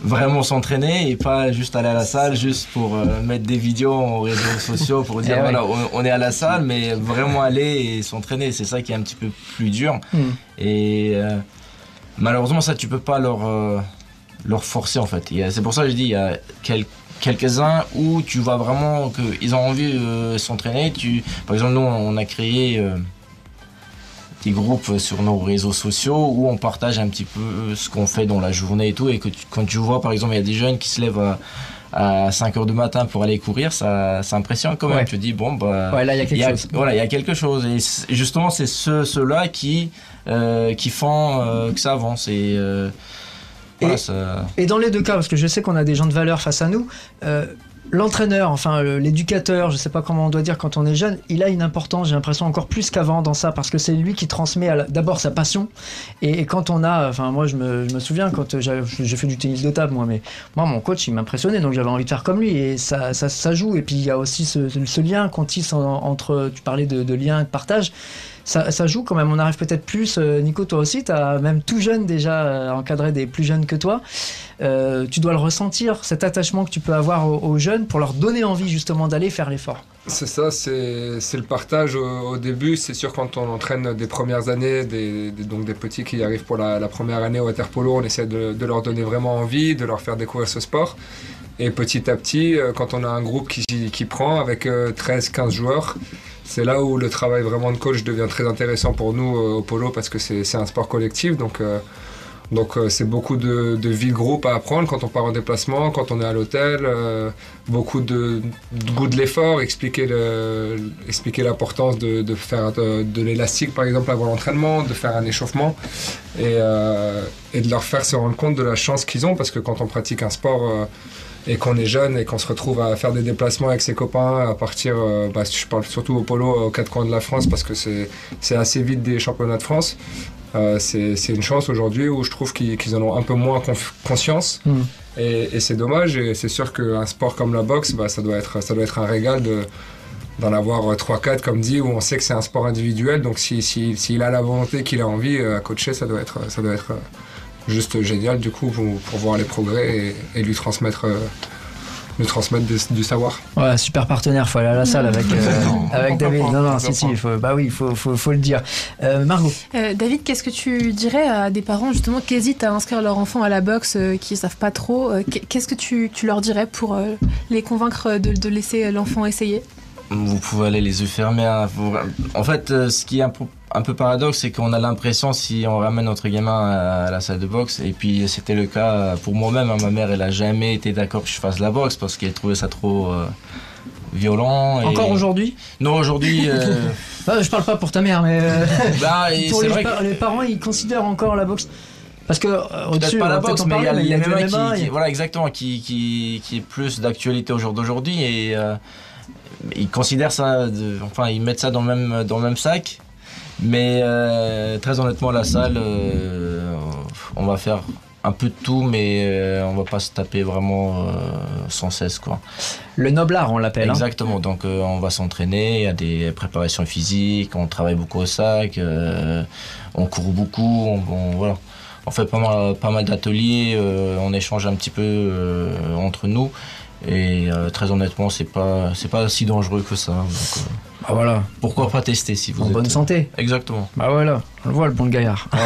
vraiment s'entraîner et pas juste aller à la salle juste pour euh, mettre des vidéos aux réseaux sociaux pour dire Eh voilà, on, on est à la salle, mais vraiment aller et s'entraîner. C'est ça qui est un petit peu plus dur. Hmm. Et euh, malheureusement, ça, tu peux pas leur, euh, leur forcer en fait. C'est pour ça que je dis, il y a quel- quelques-uns où tu vois vraiment qu'ils ont envie de s'entraîner. Tu, par exemple, nous, on a créé euh, des groupes sur nos réseaux sociaux où on partage un petit peu ce qu'on fait dans la journée et tout. Et que tu- quand tu vois, par exemple, il y a des jeunes qui se lèvent à, à 5 heures du matin pour aller courir, ça, ça impressionne quand même. Ouais. Tu dis, bon, bah. Ouais, là, il y a quelque Il y a- chose. Voilà, il y a quelque chose. Et justement, c'est ceux- ceux-là qui, euh, qui font euh, que ça avance. Et, euh, voilà, Et- ça- Et dans les deux cas, parce que je sais qu'on a des gens de valeur face à nous, euh, l'entraîneur, enfin l'éducateur, je sais pas comment on doit dire quand on est jeune, il a une importance, j'ai l'impression encore plus qu'avant dans ça, parce que c'est lui qui transmet d'abord sa passion. Et, quand on a, enfin moi je me, souviens quand j'ai j'ai fait du tennis de table, moi, mais moi mon coach il m'impressionnait, donc j'avais envie de faire comme lui, et ça, ça, ça joue. Et puis il y a aussi ce, lien qu'on tisse en- entre, tu parlais de, de lien et de partage. Ça, joue quand même, on arrive peut-être plus. euh, Nico, toi aussi, tu as même tout jeune déjà euh, encadré des plus jeunes que toi. Euh, tu dois le ressentir, cet attachement que tu peux avoir aux, jeunes pour leur donner envie justement d'aller faire l'effort. C'est ça, c'est le partage au, début. C'est sûr, quand on entraîne des premières années, des, donc des petits qui arrivent pour la, première année au waterpolo, on essaie de, leur donner vraiment envie, de leur faire découvrir ce sport. Et petit à petit, quand on a un groupe qui, qui prend avec 13-15 joueurs, c'est là où le travail vraiment de coach devient très intéressant pour nous euh, au polo parce que c'est un sport collectif. Donc, euh, donc euh, c'est beaucoup de, vie groupe à apprendre quand on part en déplacement, quand on est à l'hôtel, beaucoup de, goût de l'effort, expliquer l'importance de, faire de, l'élastique par exemple avant l'entraînement, de faire un échauffement et, de leur faire se rendre compte de la chance qu'ils ont parce que quand on pratique un sport et qu'on est jeune et qu'on se retrouve à faire des déplacements avec ses copains à partir, euh, bah, je parle surtout au polo aux quatre coins de la France parce que c'est assez vite des championnats de France. Euh, c'est une chance aujourd'hui où je trouve qu'ils en ont un peu moins conscience. Mm. Et, et c'est dommage. Et c'est sûr qu'un sport comme la boxe, bah, ça, doit être, ça doit être un régal de d'en avoir 3-4 comme dit où on sait que c'est un sport individuel donc s'il si, s'il a la volonté qu'il a envie euh, à coacher ça doit être, ça doit être euh, juste génial du coup pour, pour voir les progrès et, et lui transmettre, euh, lui transmettre du, du savoir Ouais, super partenaire, faut aller à la salle avec, euh, avec David. Non, non, si, si, il faut, bah oui, il faut, faut, faut le dire. Euh, Margot, Euh, David, qu'est-ce que tu dirais à des parents justement qui hésitent à inscrire leur enfant à la boxe, euh, qui ne savent pas trop euh, qu'est- Qu'est-ce que tu, tu leur dirais pour euh, les convaincre de, de laisser l'enfant essayer? Vous pouvez aller les yeux fermés. hein. En fait, euh, ce qui est un peu paradoxe, c'est qu'on a l'impression si on ramène notre gamin à la salle de boxe, et puis c'était le cas pour moi-même, hein, ma mère elle a jamais été d'accord que je fasse la boxe parce qu'elle trouvait ça trop euh, violent. et- Encore aujourd'hui? Non, aujourd'hui, euh, Bah, Je parle pas pour ta mère, mais euh, bah, pour les, vrai que pa- les parents, ils considèrent encore la boxe. Parce que euh, peut-être pas la boxe, mais il y a, y a MMA qui, voilà exactement, qui, qui, qui est plus d'actualité au jour d'aujourd'hui et euh, ils considèrent ça, de- enfin ils mettent ça dans le même dans le même sac. Mais euh, très honnêtement, la salle, euh, on va faire un peu de tout, mais euh, on va pas se taper vraiment euh, sans cesse quoi. Le noblard, on l'appelle. hein. Exactement. Donc on va s'entraîner, il y a des préparations physiques, on travaille beaucoup au sac, on court beaucoup, on, on- voilà. On fait pas mal, pas mal d'ateliers, on échange un petit peu entre nous. Et très honnêtement, c'est pas c'est pas si dangereux que ça. Donc, euh, Ah, voilà, pourquoi pas tester si vous en êtes bonne santé. Exactement. Bah voilà, on le voit le bon gaillard.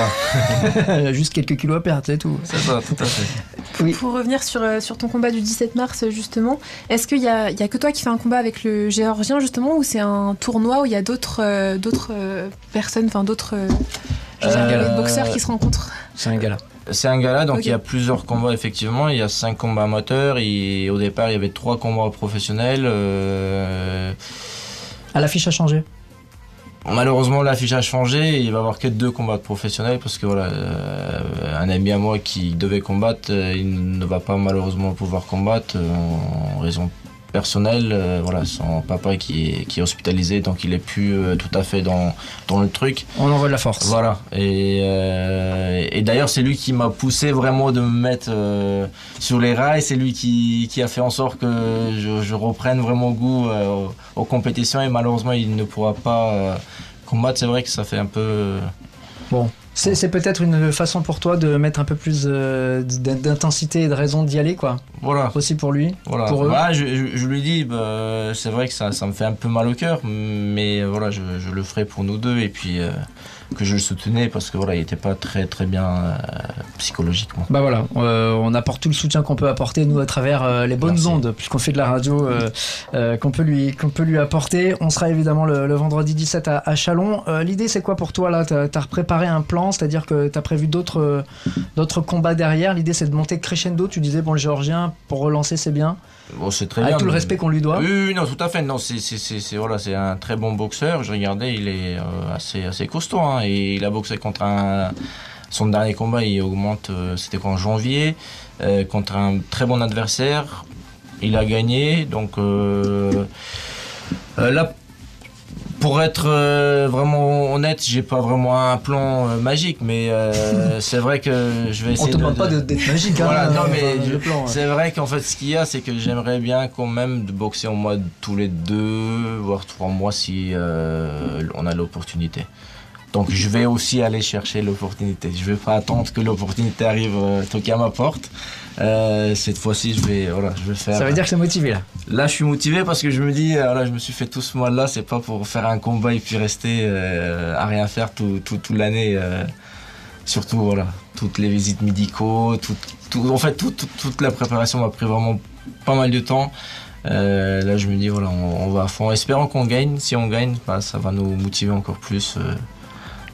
Voilà. Juste quelques kilos à perdre, c'est tout. C'est ça, tout à fait. Oui. Pour revenir sur, euh, sur ton combat du 17 mars, justement, est-ce qu'il y a, il y a que toi qui fais un combat avec le géorgien, justement, ou c'est un tournoi où il y a d'autres euh, d'autres euh, personnes, enfin d'autres euh, Euh, boxeurs qui se rencontrent? C'est un gars là. C'est un gala, donc il y a plusieurs combats effectivement. Il y a cinq combats amateurs et au départ il y avait trois combats professionnels. Euh, Ah, l'affiche a changé. Malheureusement, l'affiche a changé. Il va y avoir que deux combats professionnels parce que voilà, euh, un ami à moi qui devait combattre, euh, il ne va pas malheureusement pouvoir combattre euh, en raison personnelle. euh, voilà, son papa qui est, qui est hospitalisé, donc il est plus euh, tout à fait dans, dans le truc. On envoie de la force. Voilà. Et, euh, et d'ailleurs, c'est lui qui m'a poussé vraiment de me mettre sur les rails. C'est lui qui, qui a fait en sorte que je, je reprenne vraiment goût aux, aux compétitions. Et malheureusement, il ne pourra pas combattre. C'est vrai que ça fait un peu. Bon. C'est peut-être une façon pour toi de mettre un peu plus euh, d'intensité et de raison d'y aller, quoi. Voilà. Aussi pour lui. Voilà. Pour eux. Voilà, je, je- je lui dis, bah, c'est vrai que ça, ça me fait un peu mal au cœur, mais voilà, je, je le ferai pour nous deux et puis euh, que je le soutenais parce que voilà, il n'était pas très très bien euh, psychologiquement. Bah voilà, euh, on apporte tout le soutien qu'on peut apporter nous à travers euh, les bonnes Merci. ondes, puisqu'on fait de la radio, qu'on peut lui qu'on peut lui apporter. On sera évidemment le, le vendredi 17 à, à Chalon. L'idée c'est quoi pour toi là? T'as as préparé un plan, c'est-à-dire que t'as prévu d'autres d'autres combats derrière? L'idée c'est de monter crescendo. Tu disais bon le géorgien pour relancer c'est bien, Bon, c'est très avec bien. tout le respect qu'on lui doit. Oui, oui, non, tout à fait. Non, c'est, c'est, voilà, c'est un très bon boxeur. Je regardais, il est euh, assez, assez costaud. Hein, et il a boxé contre un. Son dernier combat, il augmente. euh, c'était qu'en janvier, euh, contre un très bon adversaire. Il a gagné. Donc euh, là, pour être euh, vraiment honnête, j'ai pas vraiment un plan euh, magique, mais euh, c'est vrai que je vais On essayer te demande de, pas de- d'être magique. hein, Voilà, non, mais ouais. c'est vrai qu'en fait, ce qu'il y a, c'est que j'aimerais bien quand même de boxer au mois tous les deux, voire trois mois si on a l'opportunité. Donc je vais aussi aller chercher l'opportunité. Je vais pas attendre que l'opportunité arrive toquer à ma porte. Euh, cette fois-ci, je vais, voilà, je vais faire. Ça veut dire que c'est motivé là. Là, je suis motivé parce que je me dis, euh, voilà, je me suis fait tout ce mois-là, c'est pas pour faire un combat et puis rester euh, à rien faire tout, l'année. euh, surtout, voilà, toutes les visites médicaux, tout, tout, en fait, tout- tout- toute la préparation m'a pris vraiment pas mal de temps. Euh, là, je me dis, voilà, on, on va à fond. Espérons qu'on gagne. Si on gagne, bah, ça va nous motiver encore plus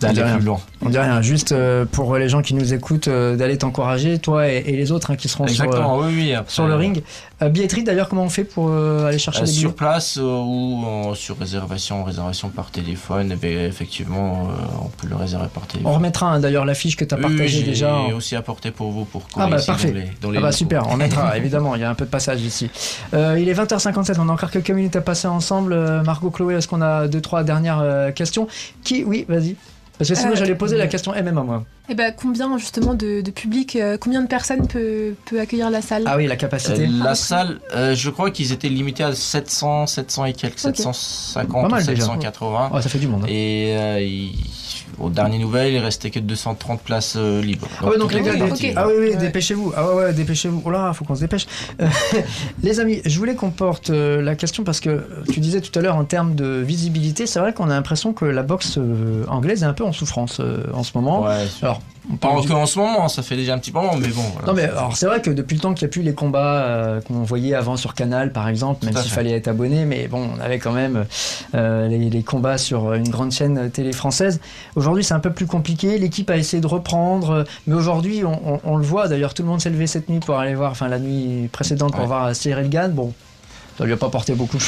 d'aller dit rien. On dit rien, juste euh, pour les gens qui nous écoutent, euh, d'aller t'encourager, toi et, et les autres hein, qui seront sur, euh, Exactement, oui, oui. après, sur le ring. Billetterie d'ailleurs, comment on fait pour aller chercher les billets? sur place ou en- sur réservation, réservation par téléphone, eh bien, effectivement, on peut le réserver par téléphone. On remettra hein, d'ailleurs l'affiche que tu as Oui, partagée j'ai déjà. en- aussi apporté pour vous pour Ah bah parfait. dans les, dans les Ah bah locaux. super, on mettra évidemment, il y a un peu de passage ici. Il est 20h57, on a encore quelques minutes à passer ensemble. Margot, Chloé, est-ce qu'on a deux, trois dernières questions? Qui? Oui, vas-y. Parce que sinon Euh, j'allais poser la question MMA moi. Et ben combien justement de, de public, euh, combien de personnes peut, peut accueillir la salle? Ah oui, la Euh, capacité. la salle, euh, je crois qu'ils étaient limités à 700, 700 et quelques, Ok. 750 Pas mal, ou déjà. 780. Oh, ça fait du monde. hein. Et euh, aux dernières nouvelles, il restait que 230 places euh, libres. Ah ouais, donc les gars, oui, ah oui, oui, Ouais. dépêchez-vous. Ah ouais, ouais, dépêchez-vous. Oh là, faut qu'on se dépêche. Euh, les amis, je voulais qu'on porte euh, la question parce que tu disais tout à l'heure en termes de visibilité, c'est vrai qu'on a l'impression que la boxe anglaise est un peu en souffrance en ce moment. Ouais, Alors, Pas parle en, du- en ce moment, ça fait déjà un petit moment, mais bon. voilà. Non mais alors c'est vrai que depuis le temps qu'il n'y a plus les combats euh, qu'on voyait avant sur Canal par exemple, même s'il fallait être abonné, mais bon on avait quand même euh, les, les combats sur une grande chaîne télé française. Aujourd'hui c'est un peu plus compliqué, l'équipe a essayé de reprendre, euh, mais aujourd'hui on, on- on le voit d'ailleurs tout le monde s'est levé cette nuit pour aller voir, enfin la nuit précédente pour Ouais. voir Cyril Gann, bon ça lui a pas porté beaucoup de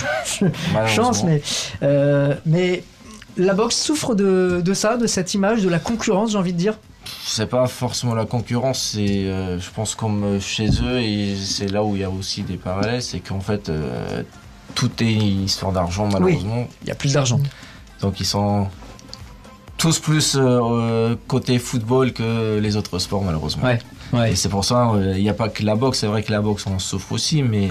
chance mais, euh, mais la boxe souffre de, de ça, de cette image, de la concurrence j'ai envie de dire. C'est pas forcément la concurrence, c'est, euh, je pense, comme euh, chez eux, et c'est là où il y a aussi des parallèles, c'est qu'en fait, euh, tout est une histoire d'argent, malheureusement. Il y a plus d'argent. Donc ils sont tous plus euh, côté football que les autres sports, malheureusement. Ouais, ouais. Et c'est pour ça, il n'y a pas que la boxe, c'est vrai que la boxe, on souffre aussi, mais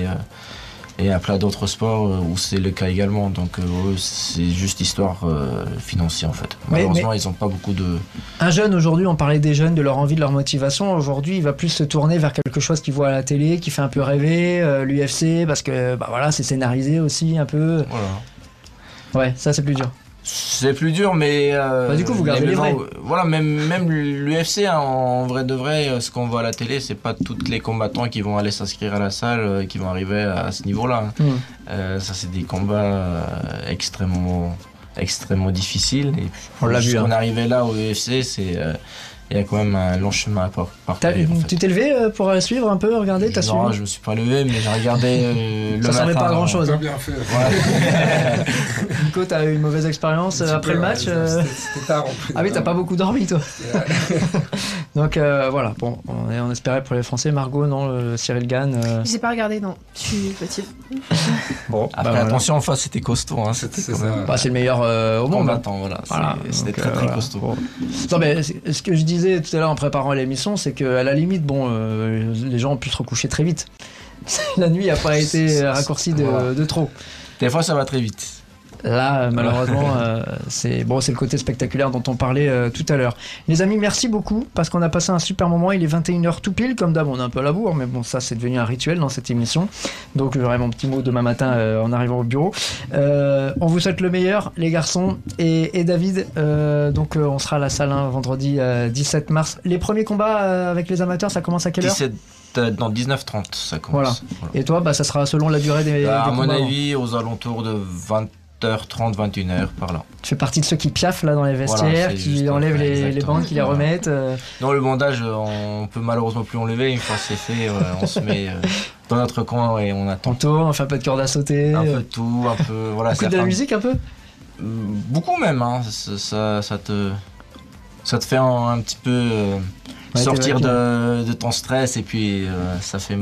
y a plein d'autres sports euh, où c'est le cas également. Donc euh, eux, c'est juste histoire euh, financière, en fait. Mais- Malheureusement, ils n'ont pas beaucoup de... Un jeune aujourd'hui, on parlait des jeunes, de leur envie, de leur motivation. Aujourd'hui, il va plus se tourner vers quelque chose qu'il voit à la télé, qui fait un peu rêver, euh, l'UFC, parce que bah voilà, c'est scénarisé aussi un peu. Voilà. Ouais, ça c'est plus dur. C'est plus dur, mais. euh, Bah, du coup, vous gardez les. Voilà, même, même l'UFC, hein, en vrai de vrai, euh, ce qu'on voit à la télé, c'est pas tous les combattants qui vont aller s'inscrire à la salle, euh, qui vont arriver à ce niveau-là. hein. Hmm. Euh, ça, c'est des combats extrêmement, extrêmement difficiles. Et puis, On l'a vu, jusqu'on hein. arrivé là au UFC, c'est. Il y a quand même un long chemin à parcourir. en fait. Tu t'es levé pour aller suivre un peu, regarder, t'as Non, suivi je me suis pas levé, mais j'ai regardé euh, le Ça servait pas à grand chose. T'as bien fait. Nico, t'as eu une mauvaise expérience euh, après peu, le match c'était- euh, C'était tard en plus. Ah oui, t'as pas beaucoup dormi toi. Donc euh, voilà, bon, on, on espérait pour les Français, Margot, non, le Cyril Gann. euh, J'ai pas regardé, non. Je suis fautive. bon, Après, bah, voilà. attention, en face, c'était costaud. Hein, c'était C'est. Bah, c'est le meilleur euh, au monde. hein. combattant, voilà. Voilà, C'est- C'était donc, très euh, très voilà. costaud. Bon. Non, mais ce que je disais tout à l'heure en préparant l'émission, c'est qu'à la limite, bon, euh, les gens ont pu se recoucher très vite. la nuit n'a pas été raccourcie de, Voilà. de trop. Des fois, ça va très vite. Là, euh, malheureusement, euh, c'est bon, c'est le côté spectaculaire dont on parlait euh, tout à l'heure. Les amis, merci beaucoup parce qu'on a passé un super moment. Il est 21h tout pile, comme d'hab, on est un peu à la bourre, mais bon, ça c'est devenu un rituel dans cette émission. Donc j'aurai mon petit mot demain matin euh, en arrivant au bureau. On vous souhaite le meilleur, les garçons et, et David. donc on sera à la salle hein, vendredi euh, 17 mars. Les premiers combats avec les amateurs, ça commence à quelle heure? 17, non, 19h30, ça commence. Voilà. Et toi, bah, ça sera selon la durée des, Bah, des à mon combats. avis, aux alentours de 20h30, 21h, par là. Tu fais partie de ceux qui piaffent là dans les vestiaires, qui enlèvent les, bandes, qui les remettent. euh, Non, le bandage, on peut malheureusement plus enlever. Une fois c'est fait, euh, on se met euh, dans notre coin et on attend. On fait un peu de corde à sauter. Un peu de tout, un peu. Voilà, Écoute de la musique un peu? Beaucoup même, hein. ça, ça, ça te, ça te fait un, un petit peu Ouais, sortir de, de ton stress et puis euh, ça fait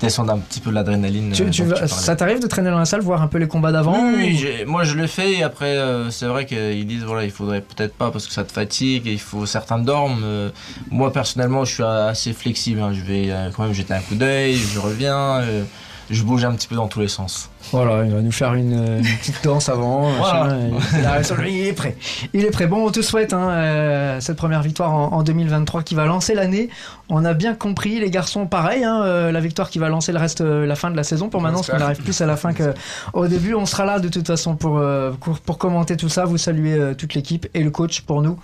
descendre un petit peu l'adrénaline. Tu- euh, tu tu. Ça t'arrive de traîner dans la salle, voir un peu les combats d'avant Oui, ou- moi je le fais et après euh, c'est vrai qu'ils disent voilà il faudrait peut-être pas parce que ça te fatigue et il faut certains dorment. Euh, moi personnellement je suis assez flexible, hein. je vais quand même jeter un coup d'œil, je reviens, je bouge un petit peu dans tous les sens. Voilà, il va nous faire une, une petite danse avant. Voilà. machin, et- il, est prêt. Il est prêt. Bon, on te souhaite hein, euh, cette première victoire en, en 2023 qui va lancer l'année. On a bien compris, les garçons, pareil, hein, euh, la victoire qui va lancer le reste, euh, la fin de la saison. Pour maintenant, parce qu'on J'espère. arrive plus à la fin qu'au début. On sera là de toute façon pour, euh, pour, pour commenter tout ça. Vous saluez euh, toute l'équipe et le coach pour nous.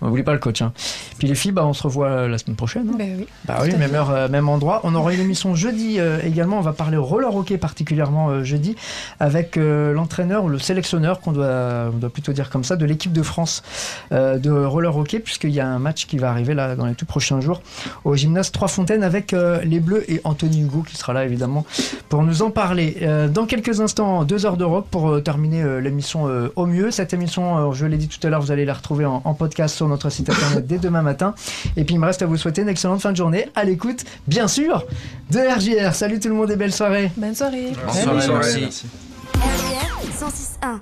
On n'oublie pas le coach. Hein. Puis les filles, bah, on se revoit la semaine prochaine. hein. Ben oui. Bah oui, même heure, euh, même endroit. On aura une émission jeudi euh, également. On va parler roller hockey particulièrement euh, avec euh, l'entraîneur ou le sélectionneur, qu'on doit, on doit plutôt dire comme ça, de l'équipe de France euh, de roller hockey, puisqu'il y a un match qui va arriver là dans les tout prochains jours au gymnase Trois Fontaines avec euh, les Bleus et Anthony Hugo qui sera là évidemment pour nous en parler. Euh, dans quelques instants, deux heures de rock pour euh, terminer euh, l'émission euh, au mieux. Cette émission, euh, je l'ai dit tout à l'heure, vous allez la retrouver en, en podcast sur notre site internet dès demain matin. Et puis il me reste à vous souhaiter une excellente fin de journée à l'écoute, bien sûr, de RJR. Salut tout le monde et belle soirée. Bonne soirée. Bonne soirée, Bonne soirée, Merci. 106-1.